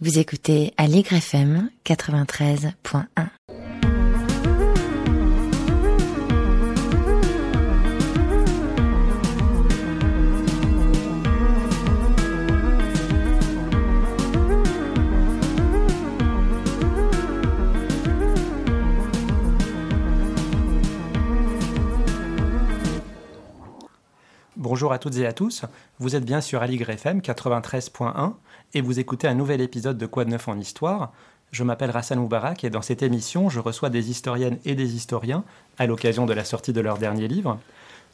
Vous écoutez Allegre FM 93.1. Bonjour à toutes et à tous, vous êtes bien sur Aligre FM 93.1 et vous écoutez un nouvel épisode de Quoi de neuf en histoire. Je m'appelle Rassan Moubarak et dans cette émission, je reçois des historiennes et des historiens à l'occasion de la sortie de leur dernier livre.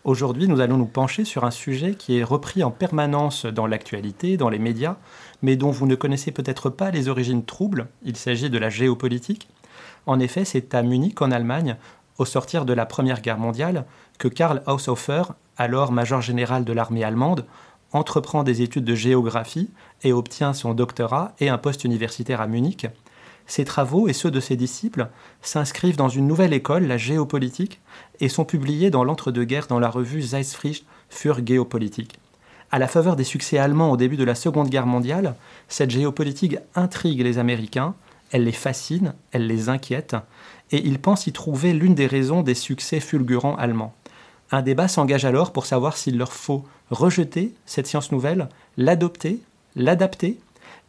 Aujourd'hui, nous allons nous pencher sur un sujet qui est repris en permanence dans l'actualité, dans les médias, mais dont vous ne connaissez peut-être pas les origines troubles. Il s'agit de la géopolitique. En effet, c'est à Munich, en Allemagne, au sortir de la Première Guerre mondiale, que Karl Haushofer, alors major général de l'armée allemande, entreprend des études de géographie et obtient son doctorat et un poste universitaire à Munich. Ses travaux et ceux de ses disciples s'inscrivent dans une nouvelle école, la géopolitique, et sont publiés dans l'entre-deux-guerres dans la revue Zeitschrift für Geopolitik. À la faveur des succès allemands au début de la Seconde Guerre mondiale, cette géopolitique intrigue les Américains, elle les fascine, elle les inquiète, et ils pensent y trouver l'une des raisons des succès fulgurants allemands. Un débat s'engage alors pour savoir s'il leur faut rejeter cette science nouvelle, l'adopter, l'adapter,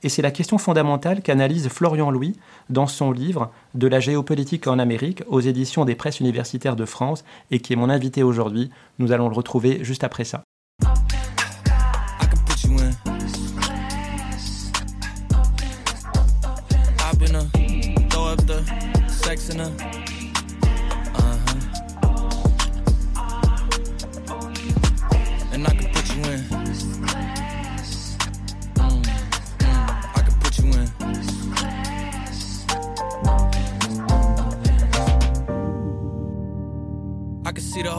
et c'est la question fondamentale qu'analyse Florian Louis dans son livre De la géopolitique en Amérique aux éditions des presses universitaires de France et qui est mon invité aujourd'hui. Nous allons le retrouver juste après ça.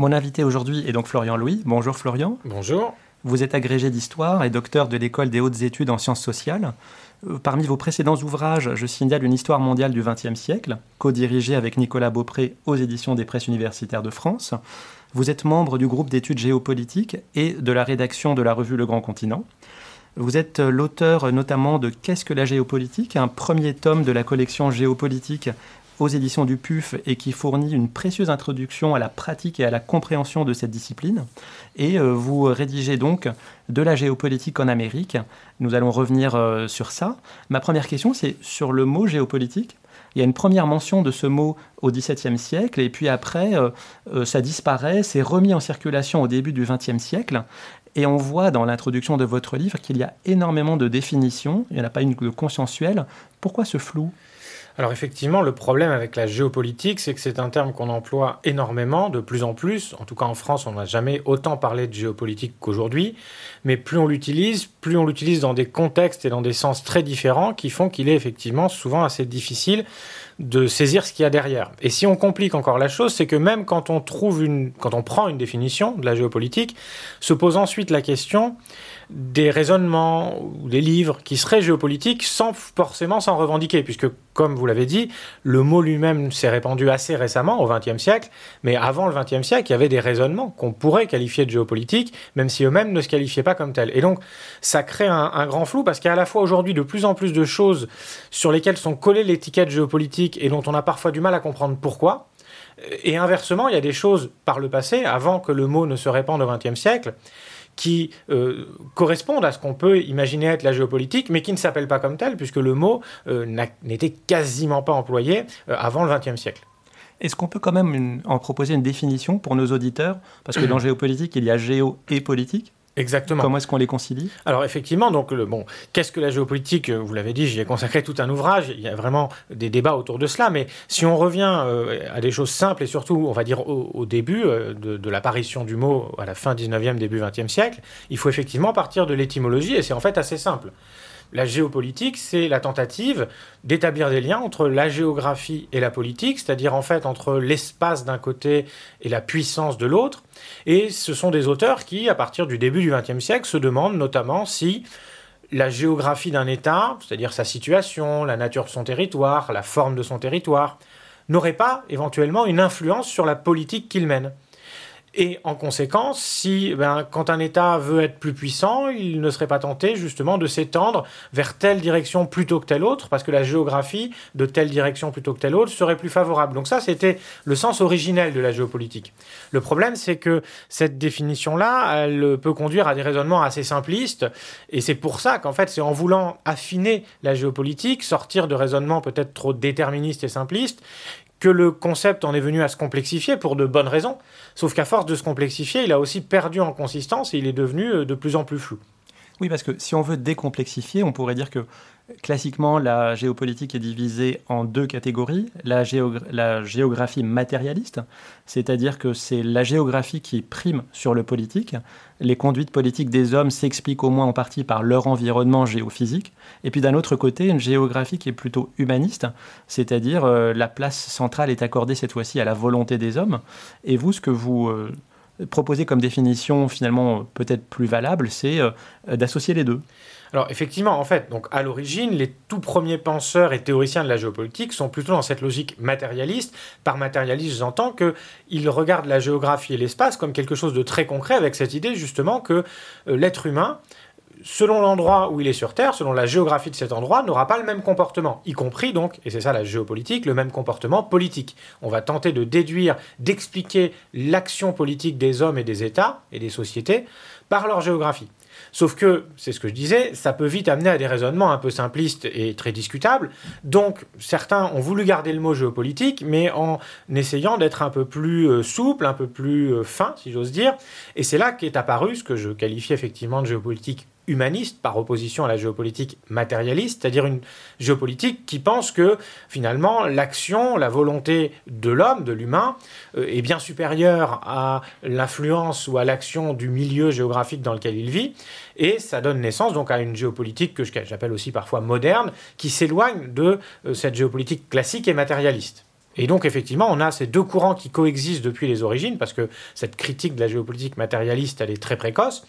Mon invité aujourd'hui est donc Florian Louis. Bonjour Florian. Bonjour. Vous êtes agrégé d'histoire et docteur de l'école des hautes études en sciences sociales. Euh, parmi vos précédents ouvrages, je signale une histoire mondiale du XXe siècle, co-dirigée avec Nicolas Beaupré aux éditions des presses universitaires de France. Vous êtes membre du groupe d'études géopolitiques et de la rédaction de la revue Le Grand Continent. Vous êtes l'auteur notamment de Qu'est-ce que la géopolitique? Un premier tome de la collection géopolitique aux éditions du PUF et qui fournit une précieuse introduction à la pratique et à la compréhension de cette discipline. Et euh, vous rédigez donc de la géopolitique en Amérique. Nous allons revenir euh, sur ça. Ma première question, c'est sur le mot géopolitique. Il y a une première mention de ce mot au XVIIe siècle, et puis après, euh, ça disparaît, c'est remis en circulation au début du XXe siècle. Et on voit dans l'introduction de votre livre qu'il y a énormément de définitions, il n'y en a pas une de consensuelle. Pourquoi ce flou? Alors effectivement, le problème avec la géopolitique, c'est que c'est un terme qu'on emploie énormément, de plus en plus. En tout cas en France, on n'a jamais autant parlé de géopolitique qu'aujourd'hui. Mais plus on l'utilise, plus on l'utilise dans des contextes et dans des sens très différents qui font qu'il est effectivement souvent assez difficile de saisir ce qu'il y a derrière. Et si on complique encore la chose, c'est que même quand on trouve une, quand on prend une définition de la géopolitique, se pose ensuite la question des raisonnements ou des livres qui seraient géopolitiques sans forcément s'en revendiquer, puisque, comme vous l'avez dit, le mot lui-même s'est répandu assez récemment, au XXe siècle, mais avant le XXe siècle, il y avait des raisonnements qu'on pourrait qualifier de géopolitiques, même si eux-mêmes ne se qualifiaient pas comme tels. Et donc, ça crée un, un grand flou, parce qu'il y a à la fois aujourd'hui de plus en plus de choses sur lesquelles sont collées l'étiquette géopolitique et dont on a parfois du mal à comprendre pourquoi. Et inversement, il y a des choses par le passé, avant que le mot ne se répande au XXe siècle, qui euh, correspondent à ce qu'on peut imaginer être la géopolitique, mais qui ne s'appellent pas comme tel, puisque le mot euh, n'était quasiment pas employé euh, avant le XXe siècle. Est-ce qu'on peut quand même en proposer une définition pour nos auditeurs? Parce que dans géopolitique, il y a géo et politique. Exactement. Comment est-ce qu'on les concilie? Alors effectivement, donc le, bon, qu'est-ce que la géopolitique Vous l'avez dit, j'y ai consacré tout un ouvrage. Il y a vraiment des débats autour de cela. Mais si on revient euh, à des choses simples et surtout, on va dire au, début euh, de, de l'apparition du mot à la fin 19e, début 20e siècle, il faut effectivement partir de l'étymologie et c'est en fait assez simple. La géopolitique, c'est la tentative d'établir des liens entre la géographie et la politique, c'est-à-dire en fait entre l'espace d'un côté et la puissance de l'autre. Et ce sont des auteurs qui, à partir du début du XXe siècle, se demandent notamment si la géographie d'un État, c'est-à-dire sa situation, la nature de son territoire, la forme de son territoire, n'aurait pas éventuellement une influence sur la politique qu'il mène. Et en conséquence, si ben, quand un État veut être plus puissant, il ne serait pas tenté justement de s'étendre vers telle direction plutôt que telle autre, parce que la géographie de telle direction plutôt que telle autre serait plus favorable. Donc ça, c'était le sens originel de la géopolitique. Le problème, c'est que cette définition-là, elle peut conduire à des raisonnements assez simplistes, et c'est pour ça qu'en fait, c'est en voulant affiner la géopolitique, sortir de raisonnements peut-être trop déterministes et simplistes, que le concept en est venu à se complexifier pour de bonnes raisons. Sauf qu'à force de se complexifier, il a aussi perdu en consistance et il est devenu euh, de plus en plus flou. Oui, parce que si on veut décomplexifier, on pourrait dire que classiquement, la géopolitique est divisée en deux catégories. La, géographie matérialiste, c'est-à-dire que c'est la géographie qui prime sur le politique. Les conduites politiques des hommes s'expliquent au moins en partie par leur environnement géophysique. Et puis d'un autre côté, une géographie qui est plutôt humaniste, c'est-à-dire euh, la place centrale est accordée cette fois-ci à la volonté des hommes. Et vous, ce que vous... Euh, proposez comme définition finalement peut-être plus valable, c'est euh, d'associer les deux. Alors effectivement, en fait, donc à l'origine, les tout premiers penseurs et théoriciens de la géopolitique sont plutôt dans cette logique matérialiste. Par matérialiste, j'entends qu'ils regardent la géographie et l'espace comme quelque chose de très concret, avec cette idée justement que euh, l'être humain selon l'endroit où il est sur Terre, selon la géographie de cet endroit, n'aura pas le même comportement, y compris donc, et c'est ça la géopolitique, le même comportement politique. On va tenter de déduire, d'expliquer l'action politique des hommes et des États et des sociétés par leur géographie. Sauf que, c'est ce que je disais, ça peut vite amener à des raisonnements un peu simplistes et très discutables. Donc, certains ont voulu garder le mot géopolitique, mais en essayant d'être un peu plus euh, souple, un peu plus euh, fin, si j'ose dire. Et c'est là qu'est apparu ce que je qualifie effectivement de géopolitique humaniste par opposition à la géopolitique matérialiste, c'est-à-dire une géopolitique qui pense que finalement l'action, la volonté de l'homme, de l'humain, euh, est bien supérieure à l'influence ou à l'action du milieu géographique dans lequel il vit, et ça donne naissance donc à une géopolitique que j'appelle aussi parfois moderne, qui s'éloigne de euh, cette géopolitique classique et matérialiste. Et donc, effectivement, on a ces deux courants qui coexistent depuis les origines, parce que cette critique de la géopolitique matérialiste, elle est très précoce.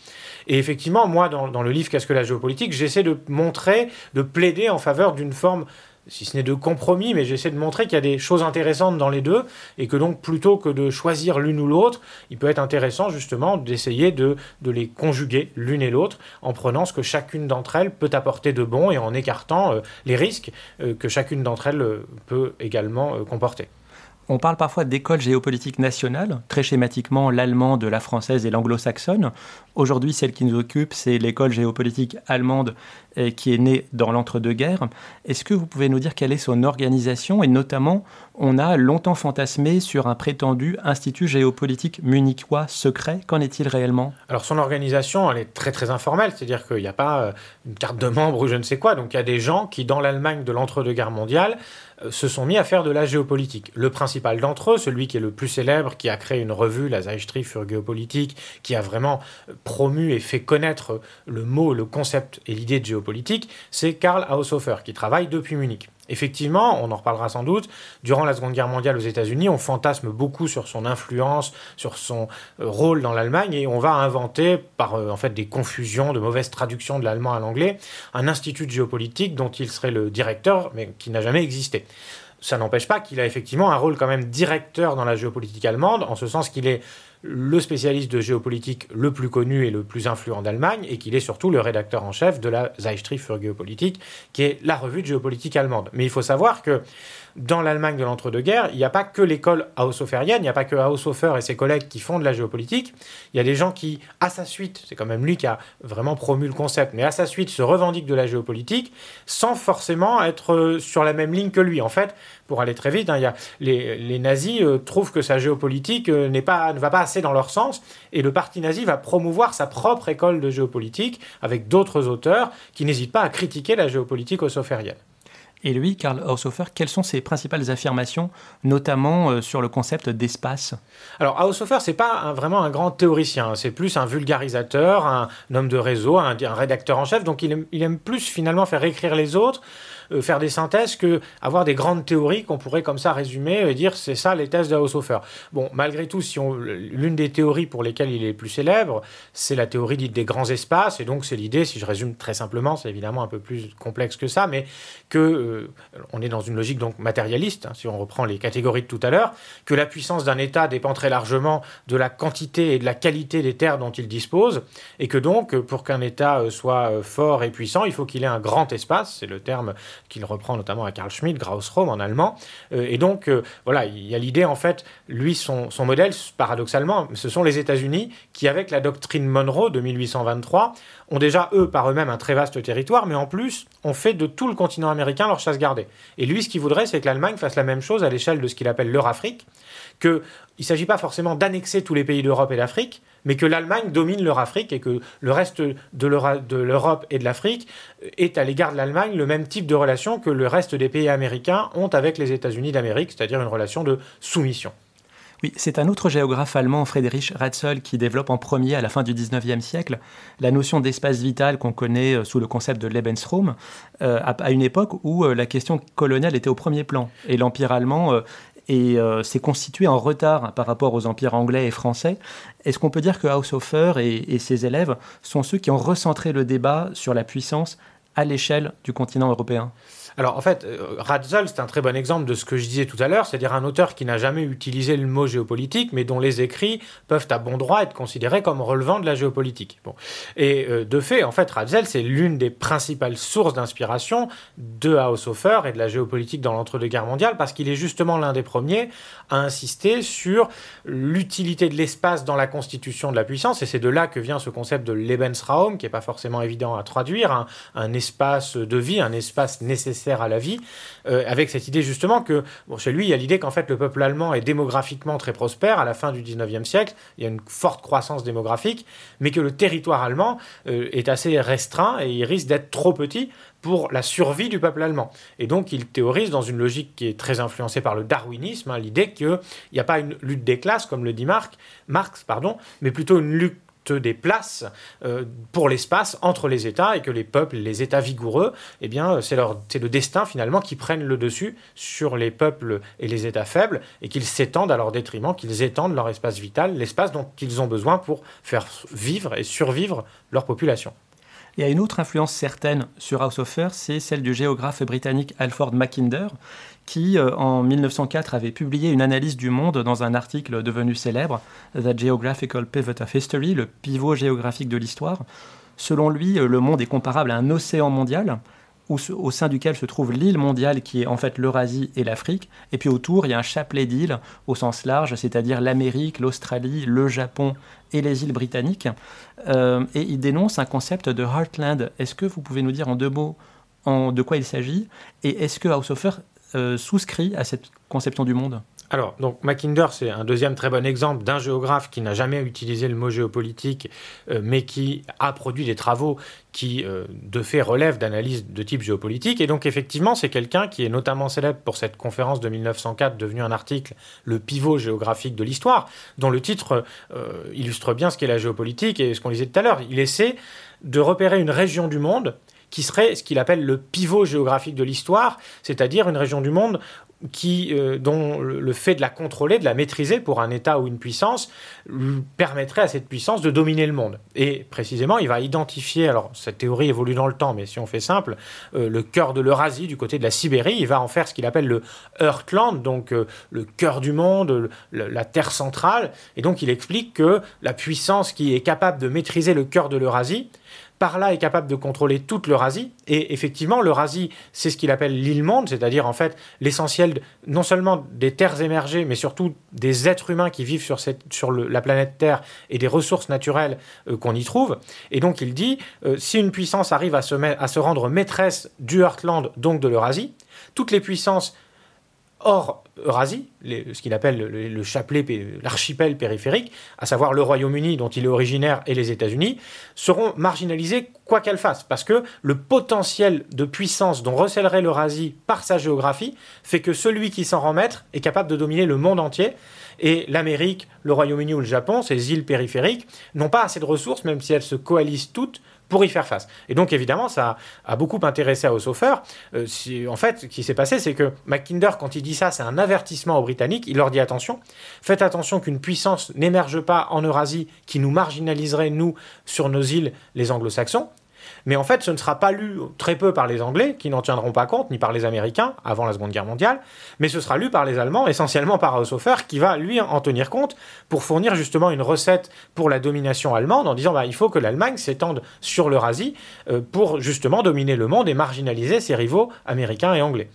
Et effectivement, moi, dans, dans le livre Qu'est-ce que la géopolitique, j'essaie de montrer, de plaider en faveur d'une forme si ce n'est de compromis, mais j'essaie de montrer qu'il y a des choses intéressantes dans les deux, et que donc plutôt que de choisir l'une ou l'autre, il peut être intéressant justement d'essayer de, de, les conjuguer l'une et l'autre, en prenant ce que chacune d'entre elles peut apporter de bon et en écartant euh, les risques euh, que chacune d'entre elles euh, peut également comporter. On parle parfois d'école géopolitique nationale, très schématiquement l'allemande, la française et l'anglo-saxonne. Aujourd'hui, celle qui nous occupe, c'est l'école géopolitique allemande qui est née dans l'entre-deux-guerres. Est-ce que vous pouvez nous dire quelle est son organisation? Et notamment, on a longtemps fantasmé sur un prétendu institut géopolitique munichois secret. Qu'en est-il réellement? Alors son organisation, elle est très très informelle, c'est-à-dire qu'il n'y a pas euh, une carte de membre ou je ne sais quoi. Donc il y a des gens qui, dans l'Allemagne de l'entre-deux-guerres mondiales, euh, se sont mis à faire de la géopolitique. Le principal d'entre eux, celui qui est le plus célèbre, qui a créé une revue, la Zeitschrift für Géopolitique, qui a vraiment promu et fait connaître le mot, le concept et l'idée de géopolitique, c'est Karl Haushofer, qui travaille depuis Munich. Effectivement, on en reparlera sans doute, durant la Seconde Guerre mondiale aux États-Unis, on fantasme beaucoup sur son influence, sur son euh, rôle dans l'Allemagne, et on va inventer, par euh, en fait des confusions, de mauvaises traductions de l'allemand à l'anglais, un institut de géopolitique dont il serait le directeur, mais qui n'a jamais existé ça n'empêche pas qu'il a effectivement un rôle quand même directeur dans la géopolitique allemande, en ce sens qu'il est le spécialiste de géopolitique le plus connu et le plus influent d'Allemagne, et qu'il est surtout le rédacteur en chef de la Zeitschrift für Geopolitik, qui est la revue de géopolitique allemande. Mais il faut savoir que dans l'Allemagne de l'entre-deux-guerres, il n'y a pas que l'école hausshofferienne, il n'y a pas que Haushofer et ses collègues qui font de la géopolitique. Il y a des gens qui, à sa suite, c'est quand même lui qui a vraiment promu le concept, mais à sa suite se revendiquent de la géopolitique sans forcément être euh, sur la même ligne que lui. En fait, pour aller très vite, hein, les, nazis euh, trouvent que sa géopolitique euh, pas, ne va pas assez dans leur sens, et le parti nazi va promouvoir sa propre école de géopolitique avec d'autres auteurs qui n'hésitent pas à critiquer la géopolitique hausshofferienne. Et lui, Karl Haushofer, quelles sont ses principales affirmations, notamment euh, sur le concept d'espace? Alors, Haushofer, c'est pas vraiment un grand théoricien, c'est plus un vulgarisateur, un, homme de réseau, un, rédacteur en chef, donc il aime plus finalement faire écrire les autres euh, faire des synthèses que avoir des grandes théories qu'on pourrait comme ça résumer et dire c'est ça les thèses de Haushofer. Bon, malgré tout, si l'une des théories pour lesquelles il est plus célèbre, c'est la théorie dite des grands espaces, et donc c'est l'idée, si je résume très simplement, c'est évidemment un peu plus complexe que ça, mais que euh, on est dans une logique donc matérialiste, hein, si on reprend les catégories de tout à l'heure, que la puissance d'un État dépend très largement de la quantité et de la qualité des terres dont il dispose, et que donc pour qu'un État euh, soit fort et puissant, il faut qu'il ait un grand espace, c'est le terme qu'il reprend notamment à Karl Schmitt, Grausraum en allemand. Euh, et donc, euh, voilà, il y a l'idée, en fait, lui, son, modèle, paradoxalement, ce sont les États-Unis qui, avec la doctrine Monroe de 1823, ont déjà, eux, par eux-mêmes, un très vaste territoire, mais en plus, ont fait de tout le continent américain leur chasse gardée. Et lui, ce qu'il voudrait, c'est que l'Allemagne fasse la même chose à l'échelle de ce qu'il appelle l'Eurafrique, qu'il ne s'agit pas forcément d'annexer tous les pays d'Europe et d'Afrique, mais que l'Allemagne domine leur Afrique et que le reste de l'Europe et de l'Afrique est à l'égard de l'Allemagne le même type de relation que le reste des pays américains ont avec les États-Unis d'Amérique, c'est-à-dire une relation de soumission. Oui, c'est un autre géographe allemand, Friedrich Ratzel, qui développe en premier à la fin du 19e siècle la notion d'espace vital qu'on connaît euh, sous le concept de Lebensraum, euh, à une époque où euh, la question coloniale était au premier plan. Et l'Empire allemand et euh, s'est constitué en retard par rapport aux empires anglais et français. Est-ce qu'on peut dire que Haushofer et ses élèves sont ceux qui ont recentré le débat sur la puissance à l'échelle du continent européen? Alors en fait, euh, Ratzel, c'est un très bon exemple de ce que je disais tout à l'heure, c'est-à-dire un auteur qui n'a jamais utilisé le mot géopolitique, mais dont les écrits peuvent à bon droit être considérés comme relevant de la géopolitique. Bon. Et euh, de fait, en fait, Ratzel, c'est l'une des principales sources d'inspiration de Haushofer et de la géopolitique dans l'entre-deux-guerres mondiales, parce qu'il est justement l'un des premiers à insister sur l'utilité de l'espace dans la constitution de la puissance, et c'est de là que vient ce concept de Lebensraum, qui n'est pas forcément évident à traduire, un espace de vie, un espace nécessaire à la vie, euh, avec cette idée justement que, bon, chez lui, il y a l'idée qu'en fait le peuple allemand est démographiquement très prospère à la fin du 19e siècle, il y a une forte croissance démographique, mais que le territoire allemand euh, est assez restreint et il risque d'être trop petit pour la survie du peuple allemand. Et donc il théorise dans une logique qui est très influencée par le darwinisme, hein, l'idée qu'il n'y a pas une lutte des classes, comme le dit Marx, Marx pardon, mais plutôt une lutte des places euh, pour l'espace entre les États et que les peuples, les États vigoureux, eh bien, c'est le destin finalement qui prennent le dessus sur les peuples et les États faibles et qu'ils s'étendent à leur détriment, qu'ils étendent leur espace vital, l'espace dont ils ont besoin pour faire vivre et survivre leur population. Il y a une autre influence certaine sur Haushofer, c'est celle du géographe britannique Alfred Mackinder, qui, euh, en 1904, avait publié une analyse du monde dans un article devenu célèbre, The Geographical Pivot of History, le pivot géographique de l'histoire. Selon lui, euh, le monde est comparable à un océan mondial, au sein duquel se trouve l'île mondiale qui est en fait l'Eurasie et l'Afrique. Et puis autour, il y a un chapelet d'îles au sens large, c'est-à-dire l'Amérique, l'Australie, le Japon et les îles britanniques. Euh, et il dénonce un concept de heartland. Est-ce que vous pouvez nous dire en deux mots de quoi il s'agit? Et est-ce que Haushofer euh, souscrit à cette conception du monde alors, donc Mackinder, c'est un deuxième très bon exemple d'un géographe qui n'a jamais utilisé le mot géopolitique, euh, mais qui a produit des travaux qui, euh, de fait, relèvent d'analyses de type géopolitique. Et donc, effectivement, c'est quelqu'un qui est notamment célèbre pour cette conférence de 1904, devenue un article, Le pivot géographique de l'histoire, dont le titre illustre bien ce qu'est la géopolitique et ce qu'on disait tout à l'heure. Il essaie de repérer une région du monde qui serait ce qu'il appelle le pivot géographique de l'histoire, c'est-à-dire une région du monde qui, euh, dont le fait de la contrôler, de la maîtriser pour un État ou une puissance, permettrait à cette puissance de dominer le monde. Et précisément, il va identifier, alors cette théorie évolue dans le temps, mais si on fait simple, euh, le cœur de l'Eurasie, du côté de la Sibérie, il va en faire ce qu'il appelle le Heartland, donc euh, le cœur du monde, la terre centrale. Et donc il explique que la puissance qui est capable de maîtriser le cœur de l'Eurasie, par là est capable de contrôler toute l'Eurasie. Et effectivement, l'Eurasie, c'est ce qu'il appelle l'île monde, c'est-à-dire en fait l'essentiel non seulement des terres émergées, mais surtout des êtres humains qui vivent sur, cette, sur la planète Terre et des ressources naturelles euh, qu'on y trouve. Et donc il dit, euh, si une puissance arrive à se, à se rendre maîtresse du Heartland, donc de l'Eurasie, toutes les puissances hors Eurasie, ce qu'il appelle le, chapelet, l'archipel périphérique, à savoir le Royaume-Uni dont il est originaire et les États-Unis, seront marginalisés quoi qu'elles fassent, parce que le potentiel de puissance dont recèlerait l'Eurasie par sa géographie fait que celui qui s'en rend maître est capable de dominer le monde entier, et l'Amérique, le Royaume-Uni ou le Japon, ces îles périphériques, n'ont pas assez de ressources, même si elles se coalisent toutes, pour y faire face. Et donc, évidemment, ça a beaucoup intéressé à Ossofer. Euh, en fait, ce qui s'est passé, c'est que Mackinder, quand il dit ça, c'est un avertissement aux Britanniques. Il leur dit attention, faites attention qu'une puissance n'émerge pas en Eurasie qui nous marginaliserait, nous, sur nos îles, les anglo-saxons. Mais en fait, ce ne sera pas lu très peu par les Anglais, qui n'en tiendront pas compte, ni par les Américains, avant la Seconde Guerre mondiale, mais ce sera lu par les Allemands, essentiellement par Haushofer, qui va, lui, en tenir compte pour fournir justement une recette pour la domination allemande, en disant bah, il faut que l'Allemagne s'étende sur l'Eurasie euh, pour justement dominer le monde et marginaliser ses rivaux américains et anglais.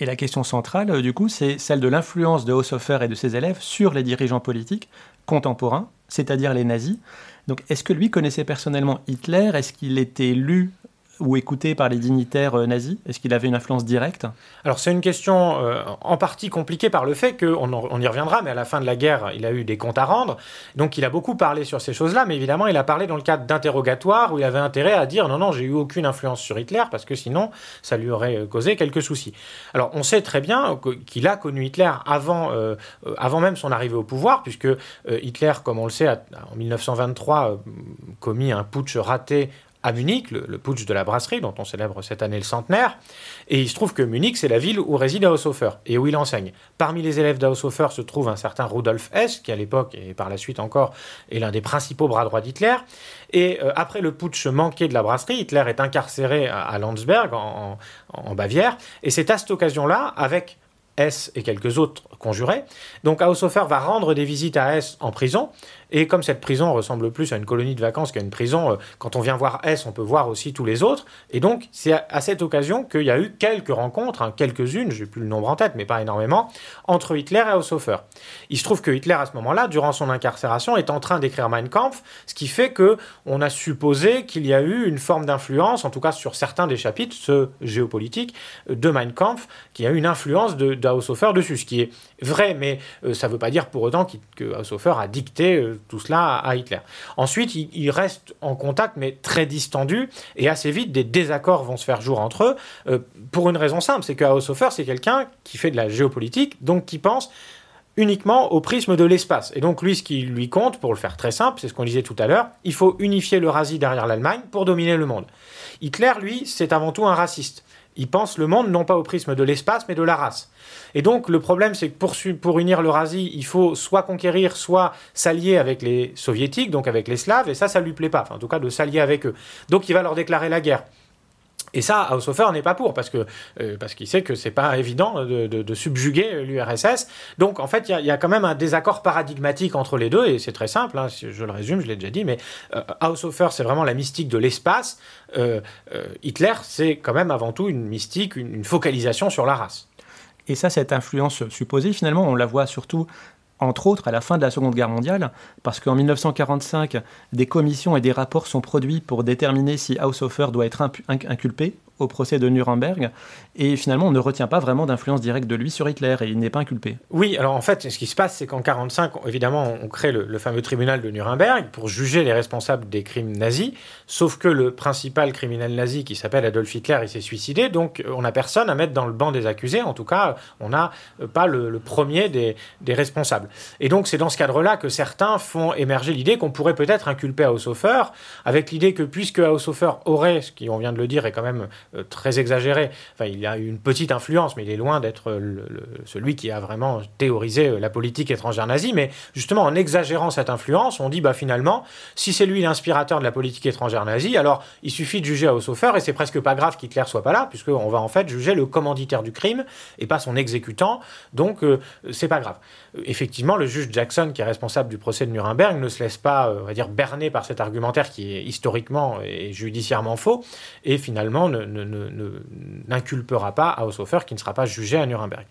Et la question centrale, euh, du coup, c'est celle de l'influence de Haushofer et de ses élèves sur les dirigeants politiques contemporains, c'est-à-dire les nazis. Donc, est-ce que lui connaissait personnellement Hitler? Est-ce qu'il était lu ou écouté par les dignitaires euh, nazis? Est-ce qu'il avait une influence directe? Alors c'est une question euh, en partie compliquée par le fait qu'on on y reviendra, mais à la fin de la guerre, il a eu des comptes à rendre. Donc il a beaucoup parlé sur ces choses-là, mais évidemment il a parlé dans le cadre d'interrogatoire où il avait intérêt à dire non, non, j'ai eu aucune influence sur Hitler parce que sinon ça lui aurait euh, causé quelques soucis. Alors on sait très bien qu'il a connu Hitler avant, avant même son arrivée au pouvoir, puisque Hitler, comme on le sait, a, en 1923 commis un putsch raté à Munich, le, putsch de la brasserie, dont on célèbre cette année le centenaire. Et il se trouve que Munich, c'est la ville où réside Haushofer et où il enseigne. Parmi les élèves d'Haushofer se trouve un certain Rudolf Hess, qui à l'époque et par la suite encore est l'un des principaux bras droits d'Hitler. Et euh, après le putsch manqué de la brasserie, Hitler est incarcéré à, Landsberg, en, en Bavière. Et c'est à cette occasion-là, avec Hess et quelques autres conjurés. Donc Haushofer va rendre des visites à Hess en prison et comme cette prison ressemble plus à une colonie de vacances qu'à une prison, euh, quand on vient voir S, on peut voir aussi tous les autres. Et donc, c'est à, cette occasion qu'il y a eu quelques rencontres, hein, quelques-unes, j'ai plus le nombre en tête, mais pas énormément, entre Hitler et Haushofer. Il se trouve que Hitler, à ce moment-là, durant son incarcération, est en train d'écrire Mein Kampf, ce qui fait que on a supposé qu'il y a eu une forme d'influence, en tout cas sur certains des chapitres, ce géopolitique, de Mein Kampf, qui a eu une influence de, de dessus, ce qui est vrai, mais euh, ça ne veut pas dire pour autant que Haushofer a dicté euh, tout cela à Hitler. Ensuite, il, reste en contact, mais très distendu, et assez vite, des désaccords vont se faire jour entre eux, euh, pour une raison simple, c'est que Haushofer, c'est quelqu'un qui fait de la géopolitique, donc qui pense uniquement au prisme de l'espace. Et donc lui, ce qui lui compte, pour le faire très simple, c'est ce qu'on disait tout à l'heure, il faut unifier l'Eurasie derrière l'Allemagne pour dominer le monde. Hitler, lui, c'est avant tout un raciste. Il pense le monde non pas au prisme de l'espace, mais de la race. Et donc le problème, c'est que pour, pour unir l'Eurasie, il faut soit conquérir, soit s'allier avec les soviétiques, donc avec les Slaves, et ça, ça lui plaît pas, en tout cas de s'allier avec eux. Donc il va leur déclarer la guerre. Et ça, Haushofer n'est pas pour, parce euh, parce qu'il sait que c'est pas évident de, subjuguer l'URSS. Donc, en fait, il y, a quand même un désaccord paradigmatique entre les deux, et c'est très simple. Hein, je le résume, je l'ai déjà dit, mais euh, c'est vraiment la mystique de l'espace. Euh, Hitler, c'est quand même avant tout une mystique, une focalisation sur la race. Et ça, cette influence supposée, finalement, on la voit surtout entre autres à la fin de la Seconde Guerre mondiale, parce qu'en 1945, des commissions et des rapports sont produits pour déterminer si Haushofer doit être inculpé au procès de Nuremberg, et finalement on ne retient pas vraiment d'influence directe de lui sur Hitler, et il n'est pas inculpé. Oui, alors en fait, ce qui se passe, c'est qu'en 1945, évidemment, on crée le, fameux tribunal de Nuremberg pour juger les responsables des crimes nazis, sauf que le principal criminel nazi, qui s'appelle Adolf Hitler, il s'est suicidé, donc on n'a personne à mettre dans le banc des accusés, en tout cas, on n'a pas le, premier des, responsables. Et donc c'est dans ce cadre-là que certains font émerger l'idée qu'on pourrait peut-être inculper Haushofer, avec l'idée que puisque Haushofer aurait, ce qu'on vient de le dire est quand même euh, très exagéré, enfin il a une petite influence, mais il est loin d'être celui qui a vraiment théorisé euh, la politique étrangère nazie, mais justement en exagérant cette influence, on dit bah finalement, si c'est lui l'inspirateur de la politique étrangère nazie, alors il suffit de juger Haushofer et c'est presque pas grave qu'Hitler soit pas là, puisqu'on va en fait juger le commanditaire du crime et pas son exécutant, donc euh, c'est pas grave. Effectivement, le juge Jackson, qui est responsable du procès de Nuremberg, ne se laisse pas, on va dire, berner par cet argumentaire qui est historiquement et judiciairement faux, et finalement n'inculpera pas à Haushofer qui ne sera pas jugé à Nuremberg.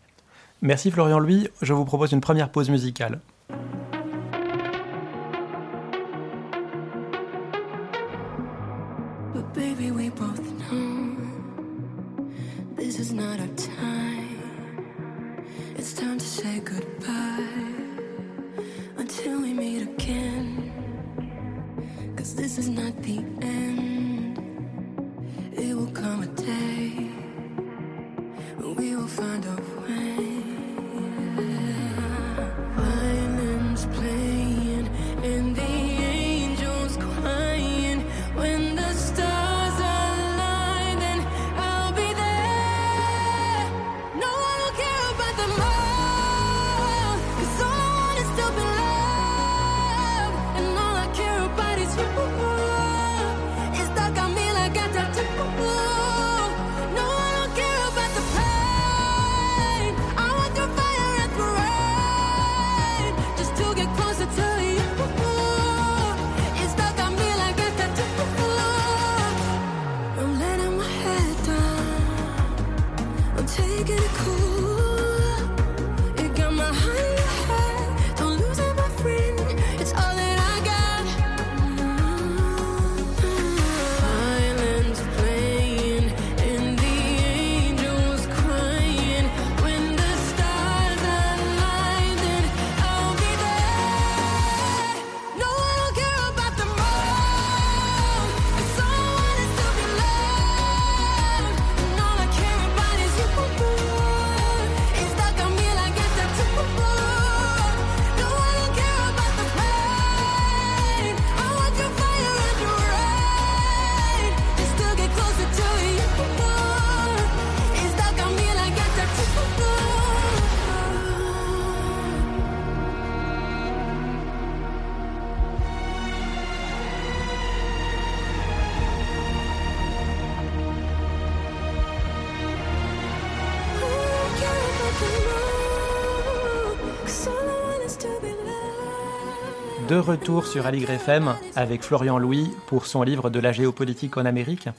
Merci Florian Louis, je vous propose une première pause musicale. goodbye until we meet again. Cause this is not the end, it will come a de retour sur Aligre FM avec Florian Louis pour son livre de la géopolitique en Amérique.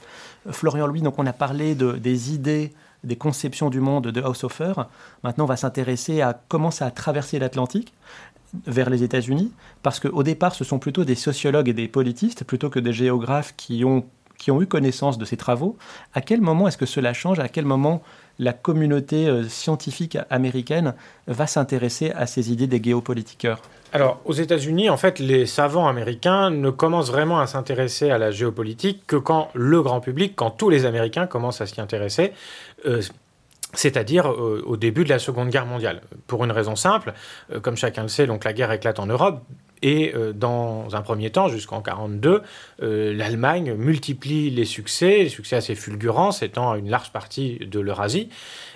Florian Louis, donc on a parlé de, des idées, des conceptions du monde de Haushofer. Maintenant, on va s'intéresser à comment ça a traversé l'Atlantique vers les États-Unis, parce qu'au départ, ce sont plutôt des sociologues et des politistes, plutôt que des géographes qui ont, qui ont eu connaissance de ces travaux. À quel moment est-ce que cela change? À quel moment la communauté euh, scientifique américaine va s'intéresser à ces idées des géopolitiqueurs alors, aux États-Unis, en fait, les savants américains ne commencent vraiment à s'intéresser à la géopolitique que quand le grand public, quand tous les Américains commencent à s'y intéresser. Euh, c'est-à-dire euh, au début de la Seconde Guerre mondiale. Pour une raison simple, comme chacun le sait, donc la guerre éclate en Europe. Et dans un premier temps, jusqu'en 1942, l'Allemagne multiplie les succès, les succès assez fulgurants, s'étend une large partie de l'Eurasie.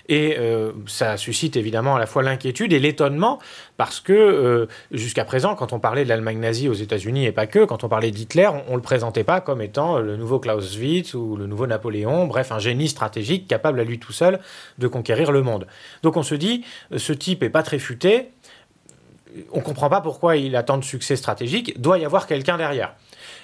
Et euh, ça suscite évidemment à la fois l'inquiétude et l'étonnement, parce que euh, jusqu'à présent, quand on parlait de l'Allemagne nazie aux États-Unis et pas que, quand on parlait d'Hitler, on ne le présentait pas comme étant le nouveau Clausewitz ou le nouveau Napoléon, bref, un génie stratégique capable à lui tout seul de conquérir le monde. Donc on se dit, ce type est pas très futé, on comprend pas pourquoi il a tant de succès stratégique, doit y avoir quelqu'un derrière.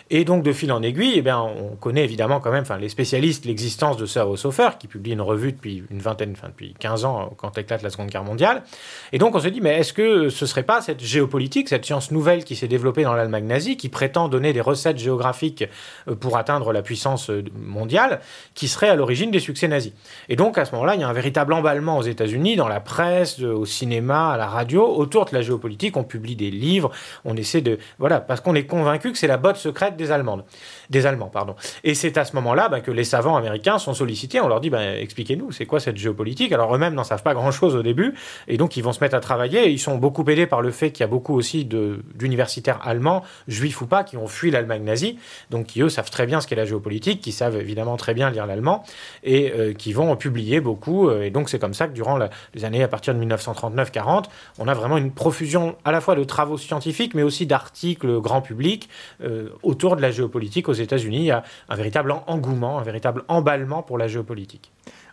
Et donc, de fil en aiguille, eh bien, on connaît évidemment quand même, enfin, les spécialistes, l'existence de Sir Hofer, qui publie une revue depuis une vingtaine, enfin, depuis 15 ans, quand éclate la Seconde Guerre mondiale. Et donc, on se dit, mais est-ce que ce serait pas cette géopolitique, cette science nouvelle qui s'est développée dans l'Allemagne nazie, qui prétend donner des recettes géographiques euh, pour atteindre la puissance euh, mondiale, qui serait à l'origine des succès nazis? Et donc, à ce moment-là, il y a un véritable emballement aux États-Unis, dans la presse, au cinéma, à la radio, autour de la géopolitique. On publie des livres, on essaie de. Voilà, parce qu'on est convaincu que c'est la botte secrète des Allemandes. Des Allemands, pardon. Et c'est à ce moment-là bah, que les savants américains sont sollicités. On leur dit bah, expliquez-nous, c'est quoi cette géopolitique? Alors eux-mêmes n'en savent pas grand-chose au début. Et donc, ils vont se mettre à travailler. ils sont beaucoup aidés par le fait qu'il y a beaucoup aussi d'universitaires allemands, juifs ou pas, qui ont fui l'Allemagne nazie. Donc, qui eux savent très bien ce qu'est la géopolitique, qui savent évidemment très bien lire l'allemand et euh, qui vont publier beaucoup. Euh, et donc, c'est comme ça que durant les années à partir de 1939-40, on a vraiment une profusion à la fois de travaux scientifiques, mais aussi d'articles grand public euh, autour de la géopolitique aux États-Unis. Il y a un véritable engouement, un véritable emballement pour la géopolitique.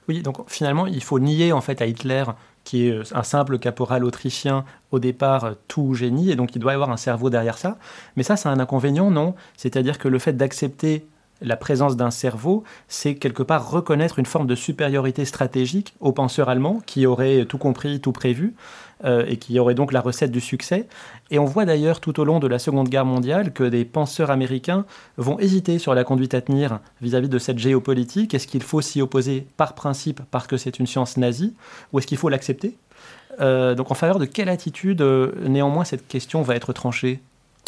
Oui, donc finalement, il faut nier en fait à Hitler qui est un simple caporal autrichien au départ tout génie, et donc il doit y avoir un cerveau derrière ça. Mais ça, c'est un inconvénient, non? C'est-à-dire que le fait d'accepter la présence d'un cerveau, c'est quelque part reconnaître une forme de supériorité stratégique aux penseurs allemands qui auraient tout compris, tout prévu, euh, et qui auraient donc la recette du succès. Et on voit d'ailleurs tout au long de la Seconde Guerre mondiale que des penseurs américains vont hésiter sur la conduite à tenir vis-à-vis -vis de cette géopolitique. Est-ce qu'il faut s'y opposer par principe parce que c'est une science nazie, ou est-ce qu'il faut l'accepter? Euh, donc en faveur de quelle attitude euh, néanmoins cette question va être tranchée?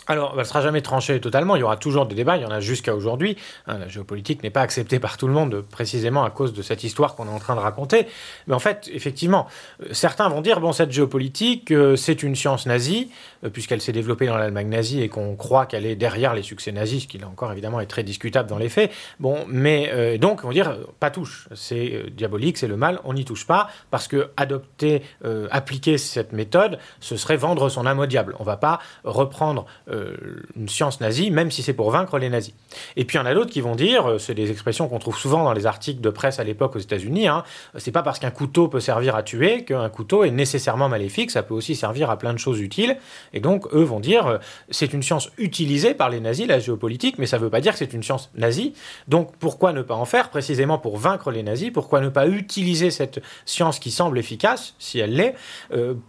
Alors, elle ne sera jamais tranchée totalement, il y aura toujours des débats, il y en a jusqu'à aujourd'hui. Hein, la géopolitique n'est pas acceptée par tout le monde, précisément à cause de cette histoire qu'on est en train de raconter. Mais en fait, effectivement, euh, certains vont dire, bon, cette géopolitique, euh, c'est une science nazie, euh, puisqu'elle s'est développée dans l'Allemagne nazie et qu'on croit qu'elle est derrière les succès nazis, ce qui là encore évidemment est très discutable dans les faits. Bon, mais donc, on va dire, pas touche, c'est diabolique, c'est le mal, on n'y touche pas, parce que adopter, appliquer cette méthode, ce serait vendre son âme au diable. On ne va pas reprendre euh, une science nazie, même si c'est pour vaincre les nazis. Et puis il y en a d'autres qui vont dire, euh, c'est des expressions qu'on trouve souvent dans les articles de presse à l'époque aux États-Unis, hein, c'est pas parce qu'un couteau peut servir à tuer qu'un couteau est nécessairement maléfique, ça peut aussi servir à plein de choses utiles. Et donc eux vont dire, euh, c'est une science utilisée par les nazis, la géopolitique, mais ça veut pas dire que c'est une science nazie. Donc pourquoi ne pas en faire précisément pour vaincre les nazis? Pourquoi ne pas utiliser cette science qui semble efficace, si elle l'est,